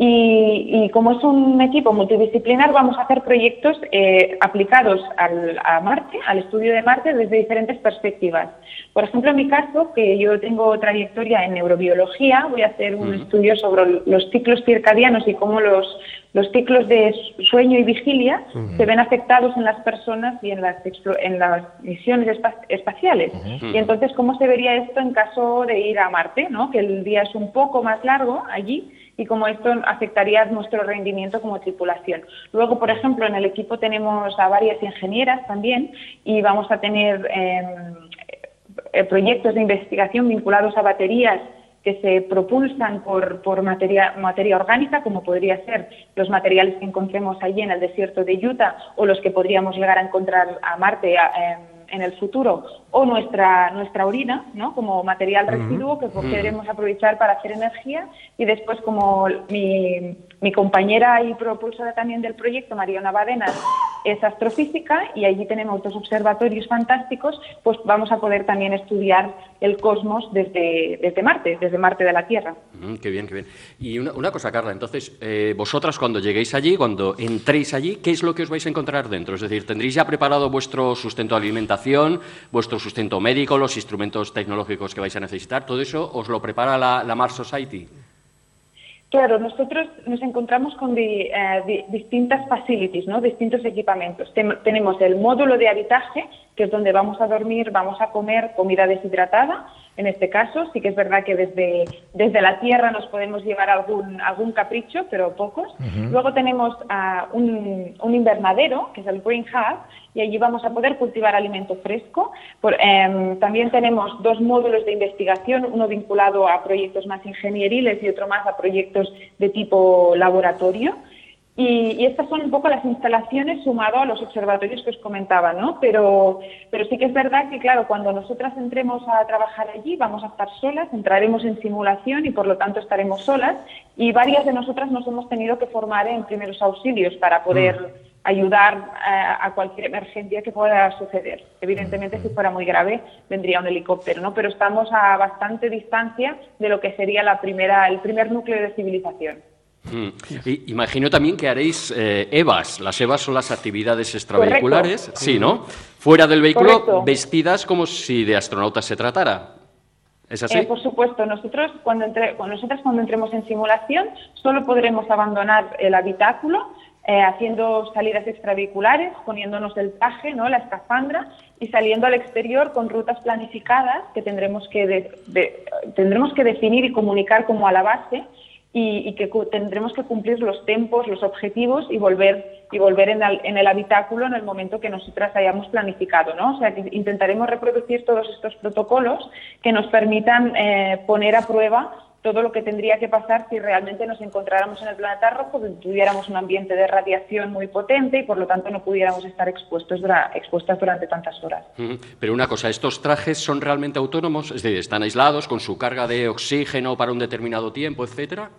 y, y como es un equipo multidisciplinar vamos a hacer proyectos eh, aplicados al, a Marte, al estudio de Marte desde diferentes perspectivas. Por ejemplo, en mi caso, que yo tengo trayectoria en neurobiología, voy a hacer un estudio sobre los ciclos circadianos y cómo los, los ciclos de sueño y vigilia se ven afectados en las personas y en las, en las misiones espa- espaciales. Y entonces, ¿cómo se vería esto en caso de ir a Marte? ¿no? Que el día es un poco más largo allí y cómo esto afectaría nuestro rendimiento como tripulación. Luego, por ejemplo, en el equipo tenemos a varias ingenieras también y vamos a tener em, eh, proyectos de investigación vinculados a baterías que se propulsan por, por materia, materia orgánica, como podría ser los materiales que encontremos allí en el desierto de Utah o los que podríamos llegar a encontrar a Marte em, en el futuro, o nuestra, nuestra orina, ¿no? como material residuo que podremos aprovechar para hacer energía. Y después, como mi, mi compañera y propulsora también del proyecto, Mariana Badenas, es astrofísica y allí tenemos dos observatorios fantásticos, pues vamos a poder también estudiar el cosmos desde, desde Marte, desde Marte de la Tierra. Mm, qué bien, qué bien. Y una, cosa, Carla, entonces, eh, vosotras cuando lleguéis allí, cuando entréis allí, ¿qué es lo que os vais a encontrar dentro? Es decir, ¿tendréis ya preparado vuestro sustento de alimentación, vuestro sustento médico, los instrumentos tecnológicos que vais a necesitar? ¿Todo eso os lo prepara la, la Mars Society? Claro, nosotros nos encontramos con di- eh, di- distintas facilities, ¿no? distintos equipamientos. Tem- tenemos el módulo de habitaje, que es donde vamos a dormir, vamos a comer comida deshidratada. En este caso, sí que es verdad que desde, desde la tierra nos podemos llevar algún, algún capricho, pero pocos. Luego tenemos ah, un, un invernadero, que es el Green Hub, y allí vamos a poder cultivar alimento fresco. Por- em, también tenemos dos módulos de investigación, uno vinculado a proyectos más ingenieriles y otro más a proyectos de tipo laboratorio. Y, y estas son un poco las instalaciones sumado a los observatorios que os comentaba, ¿no? Pero, pero sí que es verdad que, claro, cuando nosotras entremos a trabajar allí vamos a estar solas, entraremos en simulación y por lo tanto estaremos solas y varias de nosotras nos hemos tenido que formar en primeros auxilios para poder ayudar a, a cualquier emergencia que pueda suceder. Evidentemente, si fuera muy grave, vendría un helicóptero, ¿no? Pero estamos a bastante distancia de lo que sería la primera, el primer núcleo de civilización. Mm. Y imagino también que haréis eh, EVAs. Las EVAs son las actividades extravehiculares, Correcto. sí, ¿no? Fuera del vehículo, Correcto. vestidas como si de astronautas se tratara. ¿Es así? Eh, por supuesto, nosotros cuando, entre, cuando nosotras cuando entremos en simulación solo podremos abandonar el habitáculo eh, haciendo salidas extravehiculares, poniéndonos el traje, ¿no? la escafandra y saliendo al exterior con rutas planificadas que tendremos que, de- tendremos que definir y comunicar como a la base y, que tendremos que cumplir los tempos, los objetivos y volver y volver en el, en el habitáculo en el momento que nosotras hayamos planificado, ¿no? O sea, que intentaremos reproducir todos estos protocolos que nos permitan eh, poner a prueba todo lo que tendría que pasar si realmente nos encontráramos en el planeta rojo, que tuviéramos un ambiente de radiación muy potente y por lo tanto no pudiéramos estar expuestos dura- expuestas durante tantas horas. Pero una cosa, ¿estos trajes son realmente autónomos? Es decir, ¿están aislados con su carga de oxígeno para un determinado tiempo, etcétera?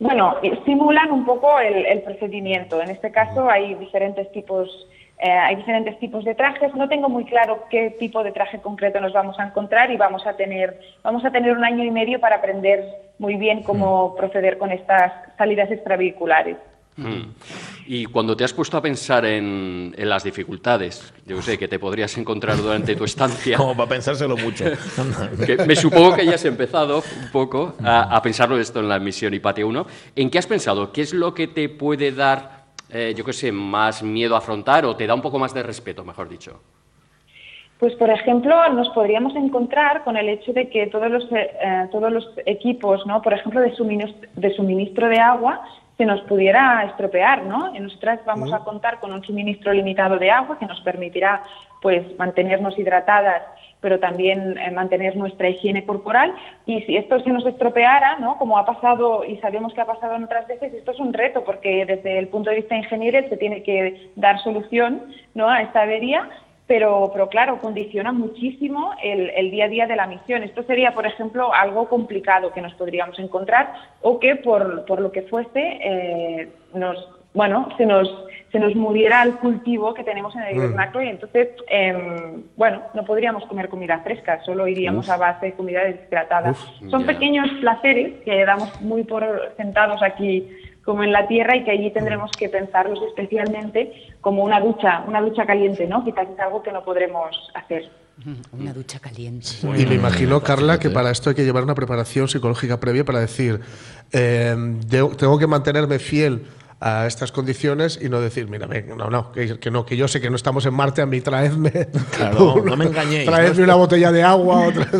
Bueno, simulan un poco el, el procedimiento. En este caso hay diferentes tipos, eh, hay diferentes tipos de trajes. No tengo muy claro qué tipo de traje concreto nos vamos a encontrar y vamos a tener, vamos a tener un año y medio para aprender muy bien cómo proceder con estas salidas extravehiculares. Mm. Y cuando te has puesto a pensar en, en las dificultades, yo sé, que te podrías encontrar durante tu estancia. Como para pensárselo mucho. que me supongo que ya has empezado un poco a, a pensarlo esto en la misión Hipatia 1. ¿En qué has pensado? ¿Qué es lo que te puede dar, eh, yo qué sé, más miedo a afrontar o te da un poco más de respeto, mejor dicho? Pues, por ejemplo, nos podríamos encontrar con el hecho de que todos los, eh, eh, todos los equipos, ¿no? por ejemplo, de suministro, de suministro de agua, se nos pudiera estropear, ¿no? Y nosotras vamos a contar con un suministro limitado de agua que nos permitirá, pues, mantenernos hidratadas, pero también eh, mantener nuestra higiene corporal. Y si esto se nos estropeara, ¿no? Como ha pasado y sabemos que ha pasado en otras veces, esto es un reto porque desde el punto de vista ingeniero se tiene que dar solución, ¿no? A esta avería pero, pero claro, condiciona muchísimo el, el día a día de la misión. Esto sería, por ejemplo, algo complicado que nos podríamos encontrar o que por, por lo que fuese eh, nos, bueno, se nos, se nos muriera el cultivo que tenemos en el Mm. hivernáculo y entonces, em, bueno, no podríamos comer comida fresca, solo iríamos Uf. a base de comida deshidratada. Uf, Son pequeños placeres que damos muy por sentados aquí como en la tierra y que allí tendremos que pensarlos especialmente como una ducha, una ducha caliente, ¿no? Quizás es algo que no podremos hacer. Una ducha caliente. Y me imagino, Carla, que para esto hay que llevar una preparación psicológica previa para decir, eh, tengo que mantenerme fiel a estas condiciones y no decir, mira, ven, no, no, que, que no, que yo sé que no estamos en Marte, a mí traedme, Claro, no me engañéis, traedme ¿no? una botella de agua, otra.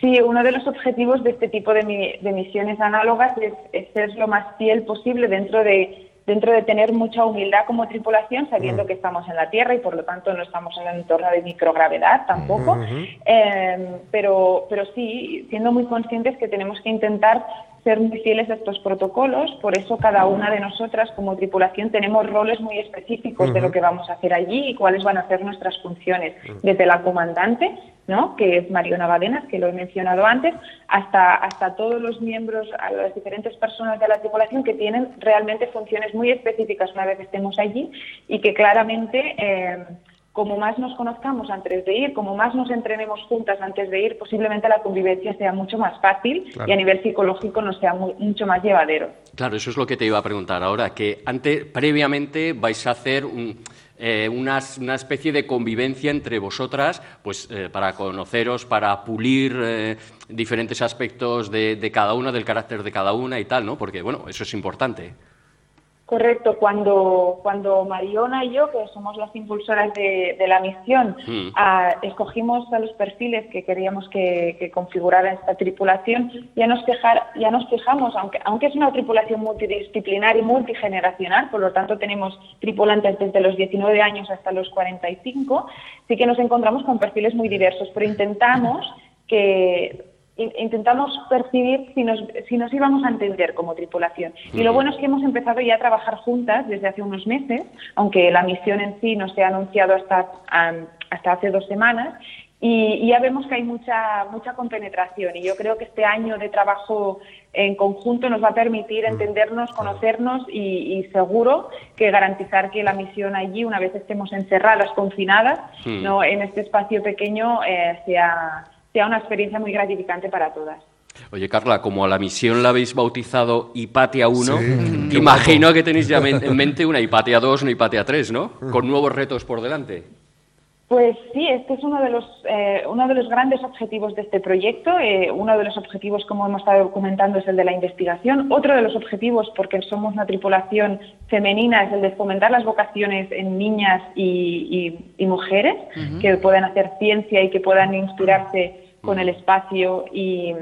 Sí, uno de los objetivos de este tipo de, mi- de misiones análogas es, es ser lo más fiel posible dentro de dentro de tener mucha humildad como tripulación, sabiendo que estamos en la Tierra y por lo tanto no estamos en el entorno de microgravedad tampoco. Eh, pero, pero sí, siendo muy conscientes que tenemos que intentar ser muy fieles a estos protocolos, por eso cada una de nosotras como tripulación tenemos roles muy específicos de lo que vamos a hacer allí y cuáles van a ser nuestras funciones, desde la comandante, ¿no? que es Mariona Badenas, que lo he mencionado antes, hasta, hasta todos los miembros, a las diferentes personas de la tripulación que tienen realmente funciones muy específicas una vez que estemos allí y que claramente... eh, como más nos conozcamos antes de ir, como más nos entrenemos juntas antes de ir, posiblemente la convivencia sea mucho más fácil Claro. y a nivel psicológico nos sea mu- mucho más llevadero. Claro, eso es lo que te iba a preguntar ahora, que antes, previamente vais a hacer un, eh, una, una, especie de convivencia entre vosotras, pues eh, para conoceros, para pulir eh, diferentes aspectos de, de, cada una, del carácter de cada una y tal, ¿no? Porque, bueno, eso es importante. Correcto, cuando, cuando Mariona y yo, que somos las impulsoras de, de la misión, mm. a, escogimos a los perfiles que queríamos que, que configurara esta tripulación, ya nos, fijar, ya nos fijamos, aunque, aunque es una tripulación multidisciplinar y multigeneracional, por lo tanto tenemos tripulantes desde los 19 años hasta los 45, sí que nos encontramos con perfiles muy diversos, pero intentamos que intentamos percibir si nos, si nos íbamos a entender como tripulación. Y lo bueno es que hemos empezado ya a trabajar juntas desde hace unos meses, aunque la misión en sí no se ha anunciado hasta, hasta hace dos semanas, y, ya vemos que hay mucha, mucha compenetración. Y yo creo que este año de trabajo en conjunto nos va a permitir entendernos, conocernos y, seguro que garantizar que la misión allí, una vez estemos encerradas, confinadas, no en este espacio pequeño, eh, sea sea una experiencia muy gratificante para todas. Oye, Carla, como a la misión la habéis bautizado Hipatia 1, imagino que tenéis ya en mente una Hipatia 2, una Hipatia 3, ¿no? Con nuevos retos por delante. Pues sí, este es uno de los, eh, uno de los grandes objetivos de este proyecto. Eh, uno de los objetivos, como hemos estado documentando, es el de la investigación. Otro de los objetivos, porque somos una tripulación femenina, es el de fomentar las vocaciones en niñas y, mujeres que puedan hacer ciencia y que puedan inspirarse con el espacio. Y,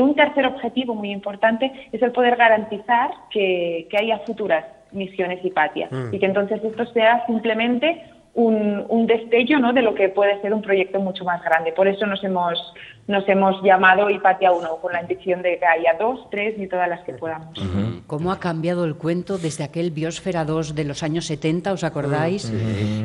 un tercer objetivo muy importante es el poder garantizar que, haya futuras misiones Hipatia mm. y que entonces esto sea simplemente un, un, destello ¿no? de lo que puede ser un proyecto mucho más grande. Por eso nos hemos, nos hemos llamado Hipatia 1, con la intención de que haya dos, tres y todas las que podamos. ¿Cómo ha cambiado el cuento desde aquel Biosfera 2 de los años 70, os acordáis?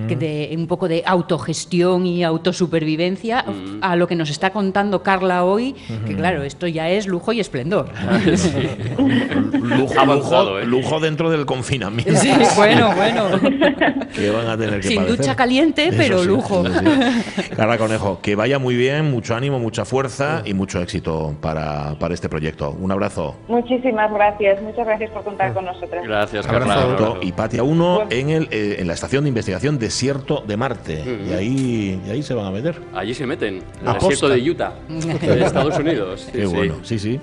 que de un poco de autogestión y autosupervivencia a lo que nos está contando Carla hoy, que claro, esto ya es lujo y esplendor. lujo, lujo, ¿eh? lujo, dentro del confinamiento. Sí, bueno, bueno. que van a tener que Sin ducha caliente, pero lujo. Carla Conejo, que vaya muy bien, mucho ánimo, mucha fuerza y mucho éxito para, para, este proyecto. Un abrazo. Muchísimas gracias, muchas gracias por contar con nosotros. Gracias, Carla. Y Patia 1 en, el, eh, en la estación de investigación Desierto de Marte. y, ahí, y ahí se van a meter. Allí se meten, en el desierto de Utah, de Estados Unidos. Qué bueno, sí, sí.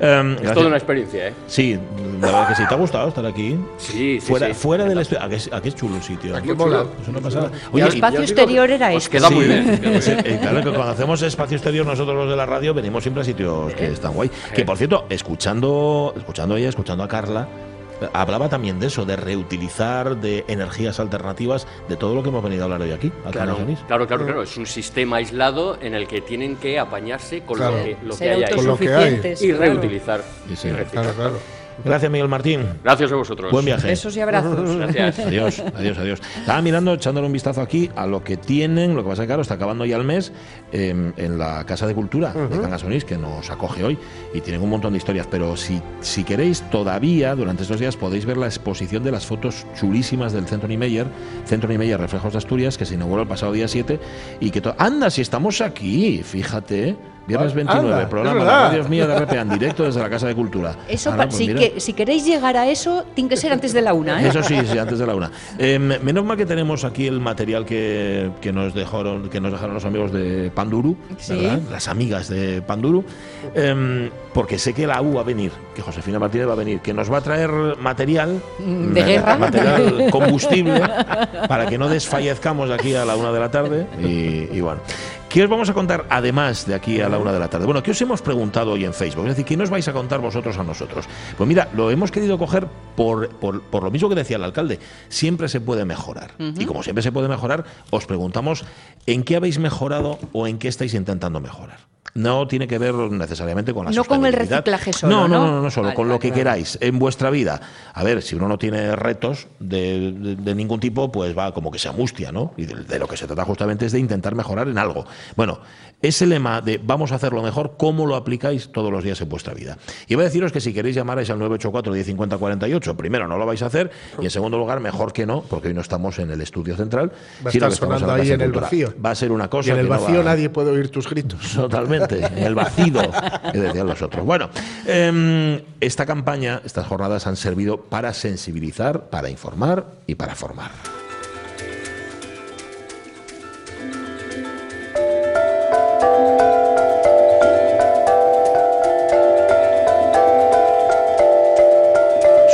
Um, es toda una experiencia, ¿eh? Sí, la verdad que sí. ¿Te ha gustado estar aquí? Sí, sí. Fuera, sí. fuera del estudio. Aquí, es chulo el sitio. Aquí mola. Es una pasada. Oye, el espacio exterior era este. queda muy bien. Eh, claro que cuando hacemos espacio exterior, nosotros los de la radio venimos siempre a sitios que están guay. Que por cierto, escuchando, escuchando a ella, escuchando a Carla hablaba también de eso, de reutilizar de energías alternativas, de todo lo que hemos venido a hablar hoy aquí. Claro, claro, claro, claro, Es un sistema aislado en el que tienen que apañarse con lo que, lo que hay Con lo que hay. Y reutilizar. Sí, claro, claro. Gracias, Miguel Martín. Gracias a vosotros. Buen viaje. Besos y abrazos. Gracias. Adiós, adiós, adiós. Estaba mirando, echándole un vistazo aquí a lo que tienen, lo que pasa es que claro, está acabando ya el mes eh, en la Casa de Cultura de Cangas Onís, que nos acoge hoy, y tienen un montón de historias. Pero si, si queréis, todavía durante estos días podéis ver la exposición de las fotos chulísimas del Centro Niemeyer, Centro Niemeyer Reflejos de Asturias, que se inauguró el pasado día 7, y que... ¡Anda, si estamos aquí! Fíjate. Viernes 29, Anda, programa. Radio Mía de RPA en directo desde la Casa de Cultura. Eso, Ahora, pues si, que, si queréis llegar a eso, tiene que ser antes de la una. ¿eh? Eso sí, sí, antes de la una. Eh, menos mal que tenemos aquí el material que, que nos dejaron que nos dejaron los amigos de Panduru, Sí. ¿verdad? Las amigas de Panduru, Em, porque sé que la U va a venir, que Josefina Martínez va a venir, que nos va a traer material Mm, de guerra. material combustible para que no desfallezcamos de aquí a la una de la tarde y, y bueno. ¿Qué os vamos a contar además de aquí a la una de la tarde? Bueno, ¿qué os hemos preguntado hoy en Facebook? Es decir, ¿qué nos vais a contar vosotros a nosotros? Pues mira, lo hemos querido coger por, por, por lo mismo que decía el alcalde. Siempre se puede mejorar. Y como siempre se puede mejorar, os preguntamos en qué habéis mejorado o en qué estáis intentando mejorar. No tiene que ver necesariamente con la No con el reciclaje solo, No, no, ¿no? no, solo Vale, con lo que vale. queráis en vuestra vida. A ver, si uno no tiene retos de, de- de ningún tipo, pues va como que se angustia, ¿no? Y de, de lo que se trata justamente es de intentar mejorar en algo. Bueno, ese lema de vamos a hacerlo mejor, ¿cómo lo aplicáis todos los días en vuestra vida? Y voy a deciros que si queréis llamarais al 984 1050 48, primero no lo vais a hacer y en segundo lugar, mejor que no, porque hoy no estamos en el estudio central, Va a sino estar que estamos sonando ahí en el vacío. Va a ser una cosa Y en el que no vacío va- nadie puede oír tus gritos. Totalmente, el vacío, que decían los otros. Bueno, em, esta campaña, estas jornadas han servido para sensibilizar, para informar y para formar.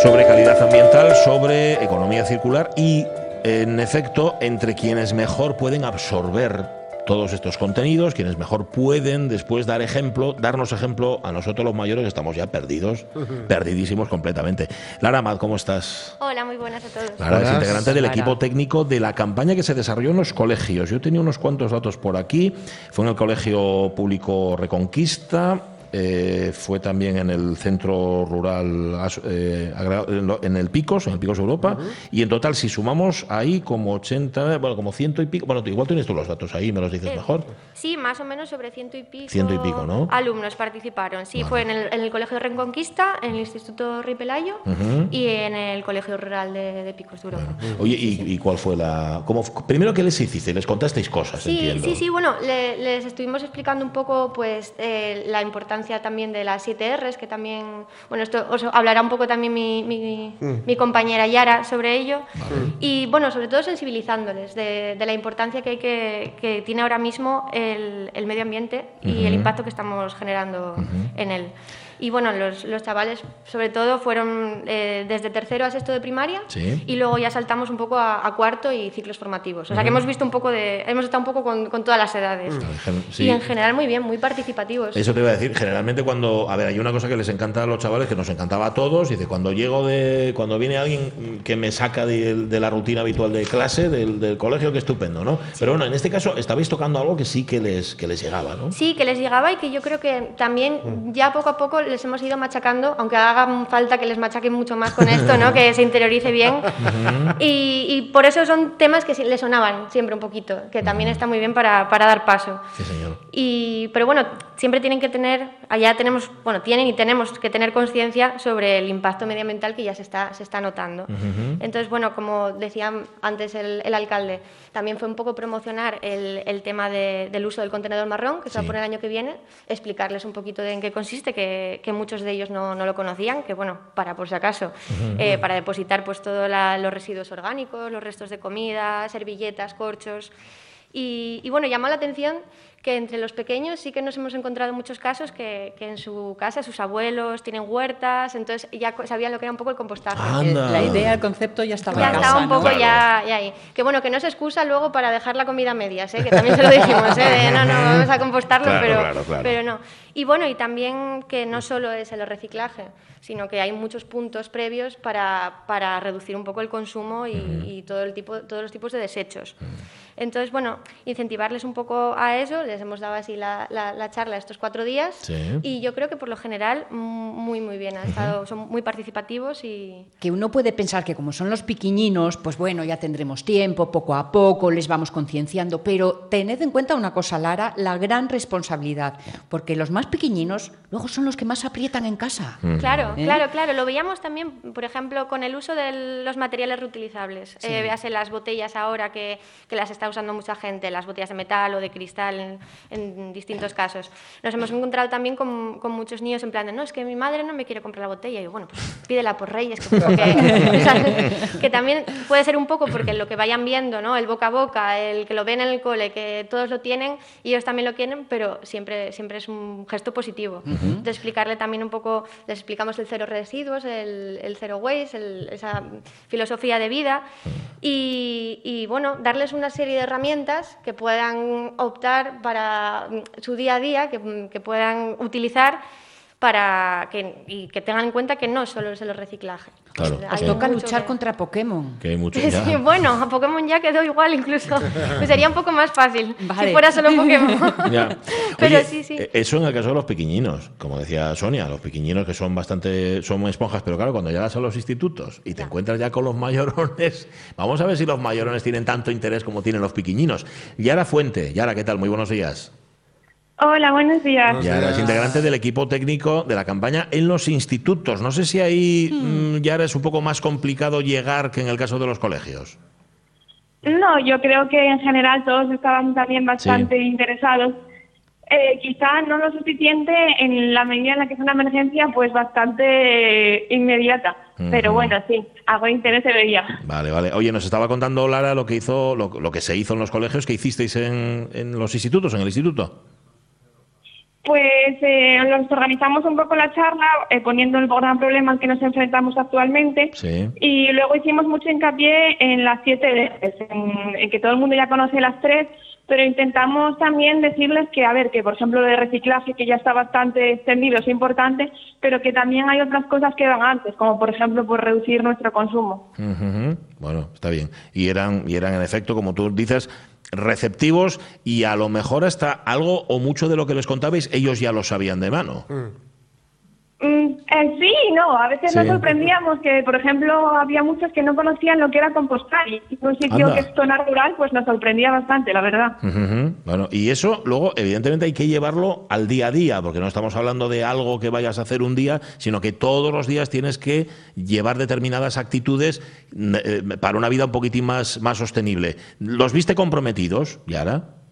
sobre calidad ambiental, sobre economía circular y, en efecto, entre quienes mejor pueden absorber todos estos contenidos, quienes mejor pueden después dar ejemplo, darnos ejemplo a nosotros los mayores que estamos ya perdidos, perdidísimos completamente. Lara Mad, ¿cómo estás? Hola, muy buenas a todos. Lara es integrante del Lara. equipo técnico de la campaña que se desarrolló en los colegios. Yo tenía unos cuantos datos por aquí. Fue en el Colegio Público Reconquista. Eh, fue también en el centro rural eh, agregado- en el Picos, en el Picos Europa, y en total, si sumamos ahí como 80, bueno, como ciento y pico, bueno, igual tienes tú los datos ahí, me los dices Eh, mejor. Sí, más o menos sobre ciento y pico. Ciento y pico, ¿no? Alumnos participaron. Sí, fue en el, en el Colegio Reconquista, en el Instituto Ripelayo Ujú. y en el Colegio Rural de, de Picos de Europa. Oye, ¿y, y cuál fue la...? Cómo, primero, ¿qué les hiciste? Les contasteis cosas, Sí, entiendo. sí, sí, bueno, le- les estuvimos explicando un poco pues eh, la importancia también de las 7 Rs, que también, bueno, esto os hablará un poco también mi, mi- Mm. mi compañera Yara sobre ello. Y bueno, sobre todo sensibilizándoles de, de la importancia que, hay que, que tiene ahora mismo el, el medio ambiente y el impacto que estamos generando en él. Y bueno, los, los chavales sobre todo fueron eh, desde tercero a sexto de primaria Sí. y luego ya saltamos un poco a, a cuarto y ciclos formativos. O sea que hemos visto un poco de, hemos estado un poco con, con todas las edades. Sí. Y en general muy bien, muy participativos. Eso te iba a decir, generalmente cuando, a ver, hay una cosa que les encanta a los chavales, que nos encantaba a todos, y dice, cuando llego de, cuando viene alguien que me saca de, de la rutina habitual de clase, del, del colegio, qué estupendo, ¿no? Pero bueno, en este caso estabais tocando algo que sí que les, que les llegaba, ¿no? Sí, que les llegaba y que yo creo que también ya poco a poco les hemos ido machacando, aunque haga falta que les machaquen mucho más con esto, ¿no? que se interiorice bien. Y, y por eso son temas que les sonaban siempre un poquito, que también está muy bien para, para dar paso. Sí, señor. Y, pero bueno, siempre tienen que tener, allá tenemos, bueno, tienen y tenemos que tener conciencia sobre el impacto medioambiental que ya se está, se está notando. Ujú. Entonces, bueno, como decía antes el, el alcalde, también fue un poco promocionar el, el tema de- del uso del contenedor marrón, que se va a poner el año que viene, explicarles un poquito de en qué consiste, que, que muchos de ellos no, no lo conocían, que bueno, para por si acaso, eh, para depositar pues todos los residuos orgánicos, los restos de comida, servilletas, corchos. Y, y, bueno, llamó la atención que entre los pequeños sí que nos hemos encontrado muchos casos que, que en su casa sus abuelos tienen huertas, entonces ya sabían lo que era un poco el compostaje. Anda. La idea, el concepto ya estaba Ya en casa, estaba un ¿no? poco ya, ya ahí. Que bueno, que no se excusa luego para dejar la comida a medias, ¿eh? que también se lo dijimos, ¿eh? de, no, no, vamos a compostarlo, Claro, pero, claro, claro. pero no. Y bueno, y también que no solo es el reciclaje, sino que hay muchos puntos previos para, para reducir un poco el consumo y, y todo el tipo, todos los tipos de desechos. Entonces, bueno, incentivarles un poco a eso, les hemos dado así la, la- la charla estos cuatro días Sí. y yo creo que por lo general mm, muy, muy bien, ha estado, son muy participativos y, que uno puede pensar que como son los piquiñinos, pues bueno, ya tendremos tiempo, poco a poco, les vamos concienciando, pero tened en cuenta una cosa, Lara, la gran responsabilidad, porque los más pequeñinos luego son los que más aprietan en casa. Claro, ¿Eh? claro, claro. Lo veíamos también, por ejemplo, con el uso de los materiales reutilizables. Sí. Eh, véase las botellas ahora que, que las está usando mucha gente, las botellas de metal o de cristal en, en distintos casos. Nos hemos encontrado también con, con muchos niños en plan de, no, es que mi madre no me quiere comprar la botella. Y yo, bueno, pues pídela por Reyes, que, fijo que, que también puede ser un poco porque lo que vayan viendo, ¿no? El boca a boca, el que lo ven en el cole, que todos lo tienen y ellos también lo quieren, pero siempre, siempre es un gesto positivo. Ujú. De explicarle también un poco, les explicamos el cero residuos, el, el cero waste, el- esa filosofía de vida y, y, bueno, darles una serie de herramientas que puedan optar para mm, su día a día, que, mm, que puedan utilizar para que, y que tengan en cuenta que no solo es el reciclaje. Claro. Hay Os toca luchar que- contra Pokémon. Que hay mucho Sí, ya. bueno, a Pokémon ya quedó igual incluso. Pues sería un poco más fácil Vale. si fuera solo Pokémon. Ya. Pero Oye, sí, sí. eh, Eso en el caso de los pequeñinos, como decía Sonia, los pequeñinos que son bastante, son muy esponjas, pero claro, cuando llegas a los institutos y te encuentras ya con los mayorones, vamos a ver si los mayorones tienen tanto interés como tienen los pequeñinos. Yara Fuente, Yara, ¿qué tal? Muy buenos días. Hola, buenos días. Yara es integrante del equipo técnico de la campaña en los institutos. No sé si ahí, mm, Yara, es un poco más complicado llegar que en el caso de los colegios. No, yo creo que en general todos estaban también bastante interesados. Eh, quizá no lo suficiente en la medida en la que es una emergencia, pues bastante inmediata. Pero bueno, sí, algo de interés se veía. Vale, vale. Oye, nos estaba contando Lara lo que hizo, lo, lo que se hizo en los colegios, que hicisteis en, en los institutos, en el instituto. Pues eh, nos organizamos un poco la charla eh, poniendo el gran problema al que nos enfrentamos actualmente Sí. y luego hicimos mucho hincapié en las siete veces, en, en que todo el mundo ya conoce las tres, pero intentamos también decirles que, a ver, que por ejemplo lo de reciclaje, que ya está bastante extendido, es importante, pero que también hay otras cosas que van antes, como por ejemplo por reducir nuestro consumo. Ujú. Bueno, está bien. Y eran, y eran en efecto, como tú dices, receptivos y a lo mejor hasta algo o mucho de lo que les contabais ellos ya lo sabían de mano. Mm, eh, sí no, a veces nos sorprendíamos que, por ejemplo, había muchos que no conocían lo que era compostar y en un sitio Anda. que es zona rural, pues nos sorprendía bastante, la verdad. Bueno, y eso luego, evidentemente, hay que llevarlo al día a día, porque no estamos hablando de algo que vayas a hacer un día, sino que todos los días tienes que llevar determinadas actitudes mm, eh, para una vida un poquitín más, más sostenible. ¿Los viste comprometidos, Yara?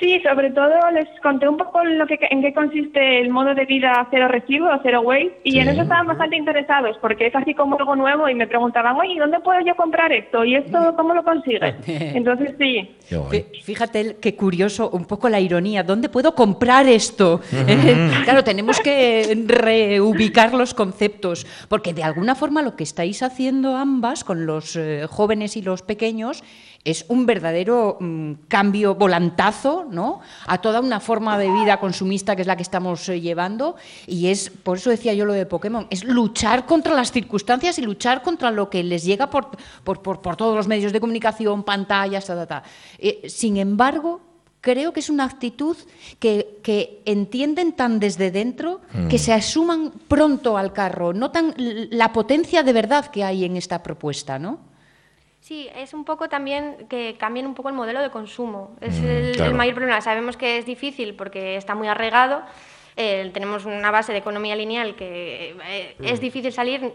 Sí, sobre todo les conté un poco lo que, en qué consiste el modo de vida cero residuo, cero waste, y en eso estaban bastante interesados, porque es así como algo nuevo y me preguntaban, oye, ¿dónde puedo yo comprar esto? ¿Y esto cómo lo consigues? Entonces sí. Fí- Fíjate qué curioso, un poco la ironía. ¿Dónde puedo comprar esto? Claro, tenemos que reubicar los conceptos, porque de alguna forma lo que estáis haciendo ambas con los eh, jóvenes y los pequeños es un verdadero mm, cambio volantazo, ¿no? A toda una forma de vida consumista que es la que estamos eh, llevando y es por eso decía yo lo de Pokémon, es luchar contra las circunstancias y luchar contra lo que les llega por, por, por- por todos los medios de comunicación, pantallas, ta, ta, ta. Eh, sin embargo, creo que es una actitud que, que entienden tan desde dentro Mm. que se asuman pronto al carro, notan la potencia de verdad que hay en esta propuesta, ¿no? Sí, es un poco también que cambien un poco el modelo de consumo. Es Mm, el, mayor problema. Sabemos que es difícil porque está muy arraigado. eh, tenemos una base de economía lineal que eh, es Mm. difícil salir,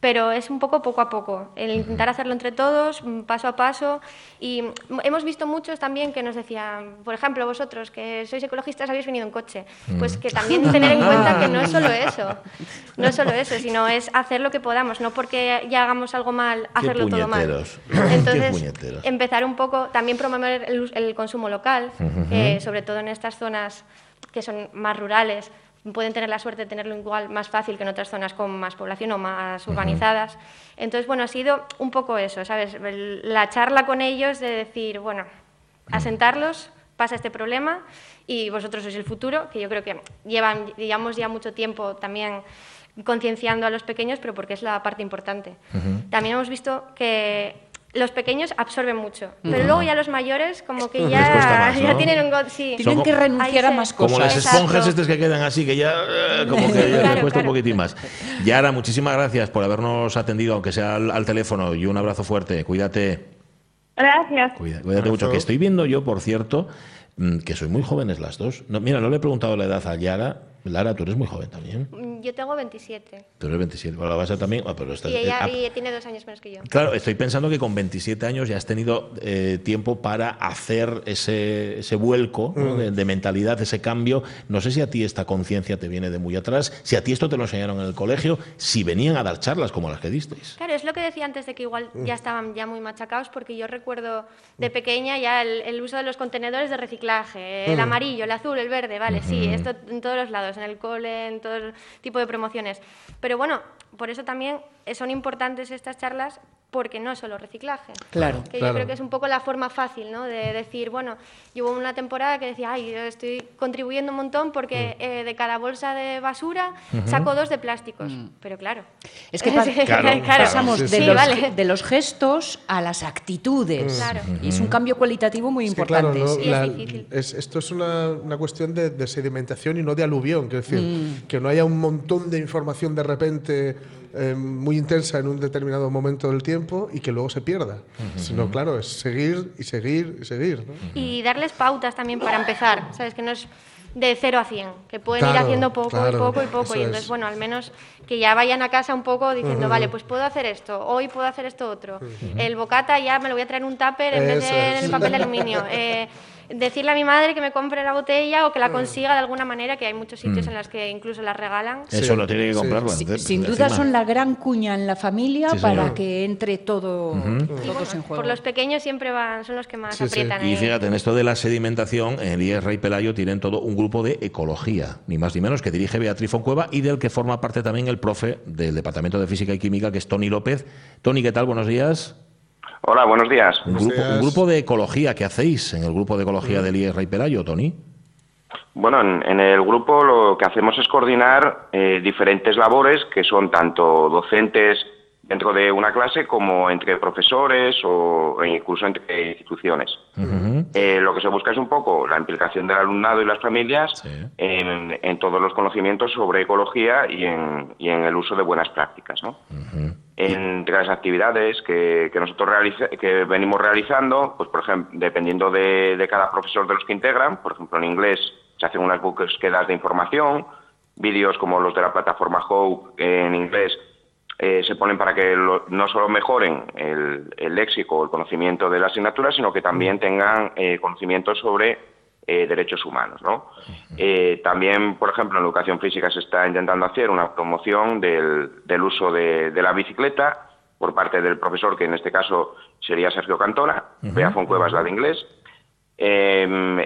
pero es un poco poco a poco. El intentar hacerlo entre todos, mm, paso a paso. Y mm, hemos visto muchos también que nos decían, por ejemplo, vosotros que sois ecologistas habéis venido en coche. Pues Mm. que también tener en cuenta que no es solo eso. No es solo eso, sino es hacer lo que podamos, no porque ya hagamos algo mal, hacerlo todo mal. Entonces, empezar un poco, también promover el, el consumo local, eh, sobre todo en estas zonas que son más rurales, pueden tener la suerte de tenerlo igual más fácil que en otras zonas con más población o más urbanizadas. Entonces, bueno, ha sido un poco eso, ¿sabes? La charla con ellos de decir, bueno, asentarlos, pasa este problema y vosotros sois el futuro, que yo creo que llevan, llevamos ya mucho tiempo también concienciando a los pequeños, pero porque es la parte importante. También hemos visto que los pequeños absorben mucho, pero luego ya los mayores como que Les ya, cuesta más, ya ¿no? tienen un... go- Sí. Son Tienen que renunciar a más Como las esponjas estos que quedan así, que ya eh, como que ya les cuesta un poquitín más. Yara, muchísimas gracias por habernos atendido, aunque sea al, al teléfono, y un abrazo fuerte. Cuídate. Gracias. Cuida- Cuídate mucho. Que estoy viendo yo, por cierto, mm, que soy muy jóvenes las dos. No, mira, no le he preguntado la edad a Yara. Lara, tú eres muy joven también. Mm, Yo tengo 27 Tú eres 27. Bueno, la vas a también. ah, pero estás- y ella eh, y tiene dos años menos que yo. Claro, estoy pensando que con 27 años ya has tenido eh, tiempo para hacer ese, ese vuelco ¿no? Mm. de, de mentalidad, ese cambio. No sé si a ti esta conciencia te viene de muy atrás, si a ti esto te lo enseñaron en el colegio, si venían a dar charlas como las que disteis. Claro, es lo que decía antes de que igual Mm. ya estaban ya muy machacados, porque yo recuerdo de pequeña ya el, el uso de los contenedores de reciclaje, el Mm. amarillo, el azul, el verde, vale, sí, Ujú. esto en todos los lados, en el cole, en todo tipo de promociones. Pero bueno, por eso también son importantes estas charlas, porque no es solo reciclaje. Claro, Que claro. yo creo que es un poco la forma fácil, ¿no? De decir, bueno, yo hubo una temporada que decía, ay, yo estoy contribuyendo un montón porque eh, de cada bolsa de basura saco dos de plásticos. Pero claro. Es que Claro, pasamos sí, de, sí, los, vale. de los gestos a las actitudes. Claro. Y es un cambio cualitativo muy Es importante. claro, ¿no? sí. La- es- esto es una, una cuestión de, de sedimentación y no de aluvión. Quiero decir, Mm. que no haya un montón de información de repente eh, muy intensa en un determinado momento del tiempo y que luego se pierda. Sino, claro, es seguir y seguir y seguir. ¿no? Y darles pautas también para empezar, ¿sabes? Que no es de 0 a 100, que pueden ir haciendo poco claro, y poco y poco. Y entonces, es. bueno, al menos que ya vayan a casa un poco diciendo, vale, pues puedo hacer esto, hoy puedo hacer esto otro. El bocata ya me lo voy a traer en un tupper en vez de en es. el papel de aluminio. Eh, decirle a mi madre que me compre la botella o que la consiga de alguna manera, que hay muchos sitios en los que incluso la regalan. Eso lo tiene que comprar. Sí, bueno, sin encima. duda son la gran cuña en la familia Sí, para que entre todo, todos en juego. Por los pequeños siempre van, son los que más aprietan Y ahí. fíjate, en esto de la sedimentación, en el IES Rey Pelayo tienen todo un grupo de ecología, ni más ni menos, que dirige Beatriz Foncueva y del que forma parte también el profe del Departamento de Física y Química, que es Tony López. Tony, ¿qué tal? Buenos días. Hola, buenos días. Un grupo, un grupo de ecología, ¿qué hacéis en el grupo de ecología del IES Rey Pelayo, Tony? Bueno, en, en el grupo lo que hacemos es coordinar eh, diferentes labores que son tanto docentes dentro de una clase como entre profesores o incluso entre instituciones. Eh, lo que se busca es un poco la implicación del alumnado y las familias en, en todos los conocimientos sobre ecología y en, y en el uso de buenas prácticas. ¿no? Entre las actividades que, que nosotros realiza- que venimos realizando, pues por ejemplo, dependiendo de, de cada profesor de los que integran, por ejemplo en inglés se hacen unas búsquedas de información, vídeos como los de la plataforma Hope en inglés eh, se ponen para que lo- no solo mejoren el, el léxico o el conocimiento de la asignatura, sino que también tengan eh, conocimientos sobre eh, derechos humanos. ¿no? Eh, también, por ejemplo, en educación física se está intentando hacer una promoción del, del uso de, de la bicicleta por parte del profesor, que en este caso sería Sergio Cantona, Bea Foncuevas, la de inglés. Eh,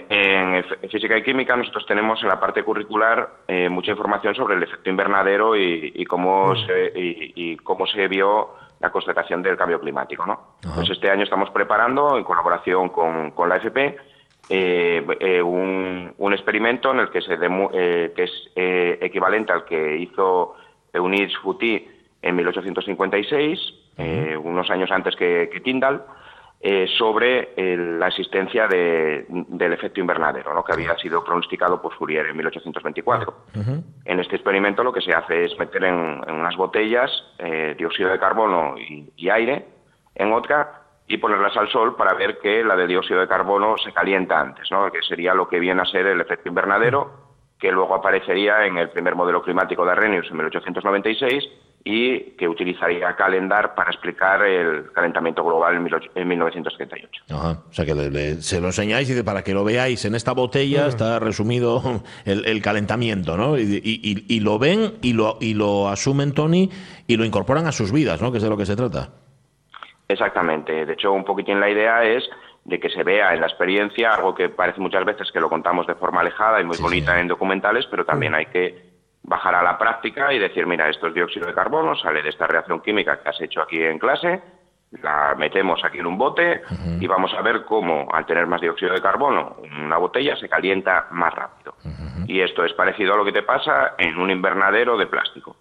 en física y química nosotros tenemos en la parte curricular eh, mucha información sobre el efecto invernadero y, y cómo se, y, y cómo se vio la constatación del cambio climático. ¿no? Pues este año estamos preparando, en colaboración con, con la FP, eh, eh, un, un experimento en el que, se demu- eh, que es eh, equivalente al que hizo Eunice Fouti en 1856, eh, unos años antes que, que Tyndall, sobre la existencia de- del efecto invernadero, ¿no? que había sido pronosticado por Fourier en 1824. En este experimento lo que se hace es meter en, en unas botellas eh, dióxido de carbono y, y aire, en otra, y ponerlas al sol para ver que la de dióxido de carbono se calienta antes, ¿no? que sería lo que viene a ser el efecto invernadero, que luego aparecería en el primer modelo climático de Arrhenius en 1896 y que utilizaría Calendar para explicar el calentamiento global en, 18- en 1938. Ajá. O sea, que le- le- se lo enseñáis y para que lo veáis en esta botella está resumido el, el calentamiento, ¿no? Y, y- y- y lo ven y lo, y lo asumen, Tony, y lo incorporan a sus vidas, ¿no? Que es de lo que se trata. Exactamente. De hecho, un poquitín la idea es de que se vea en la experiencia algo que parece muchas veces que lo contamos de forma alejada y muy bonita en documentales, pero también hay que bajar a la práctica y decir, mira, esto es dióxido de carbono, sale de esta reacción química que has hecho aquí en clase, la metemos aquí en un bote y vamos a ver cómo, al tener más dióxido de carbono, una botella se calienta más rápido. Y esto es parecido a lo que te pasa en un invernadero de plástico.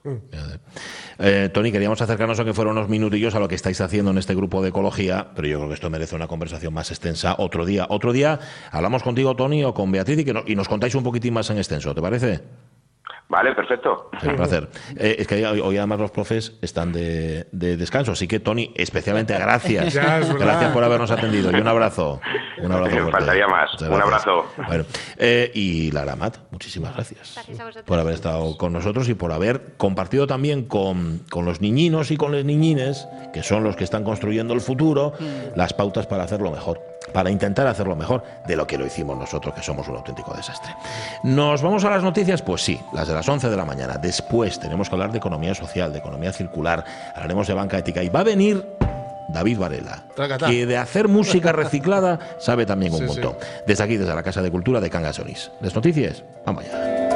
Eh, Tony, queríamos acercarnos a que fueran unos minutillos a lo que estáis haciendo en este grupo de ecología, pero yo creo que esto merece una conversación más extensa otro día. Otro día hablamos contigo, Tony, o con Beatriz y, que no- y nos contáis un poquitín más en extenso, ¿te parece? Vale, perfecto. Un placer. Eh, es que hoy, hoy además los profes están de, de descanso, así que Tony, especialmente gracias. Ya, es verdad. gracias por habernos atendido y un abrazo. Un abrazo fuerte. faltaría más. Un abrazo. Bueno, eh, y Lara Mat, muchísimas gracias por haber estado con nosotros y por haber compartido también con, con los niñinos y con las niñines, que son los que están construyendo el futuro, las pautas para hacerlo mejor, para intentar hacerlo mejor de lo que lo hicimos nosotros, que somos un auténtico desastre. ¿Nos vamos a las noticias? Pues sí, las de las 11 de la mañana. Después tenemos que hablar de economía social, de economía circular, hablaremos de banca ética y va a venir David Varela, Tracatá. que de hacer música reciclada sabe también un Sí, sí. montón. Desde aquí, desde la Casa de Cultura de Cangas de Onís. ¿Les noticias? Vamos allá.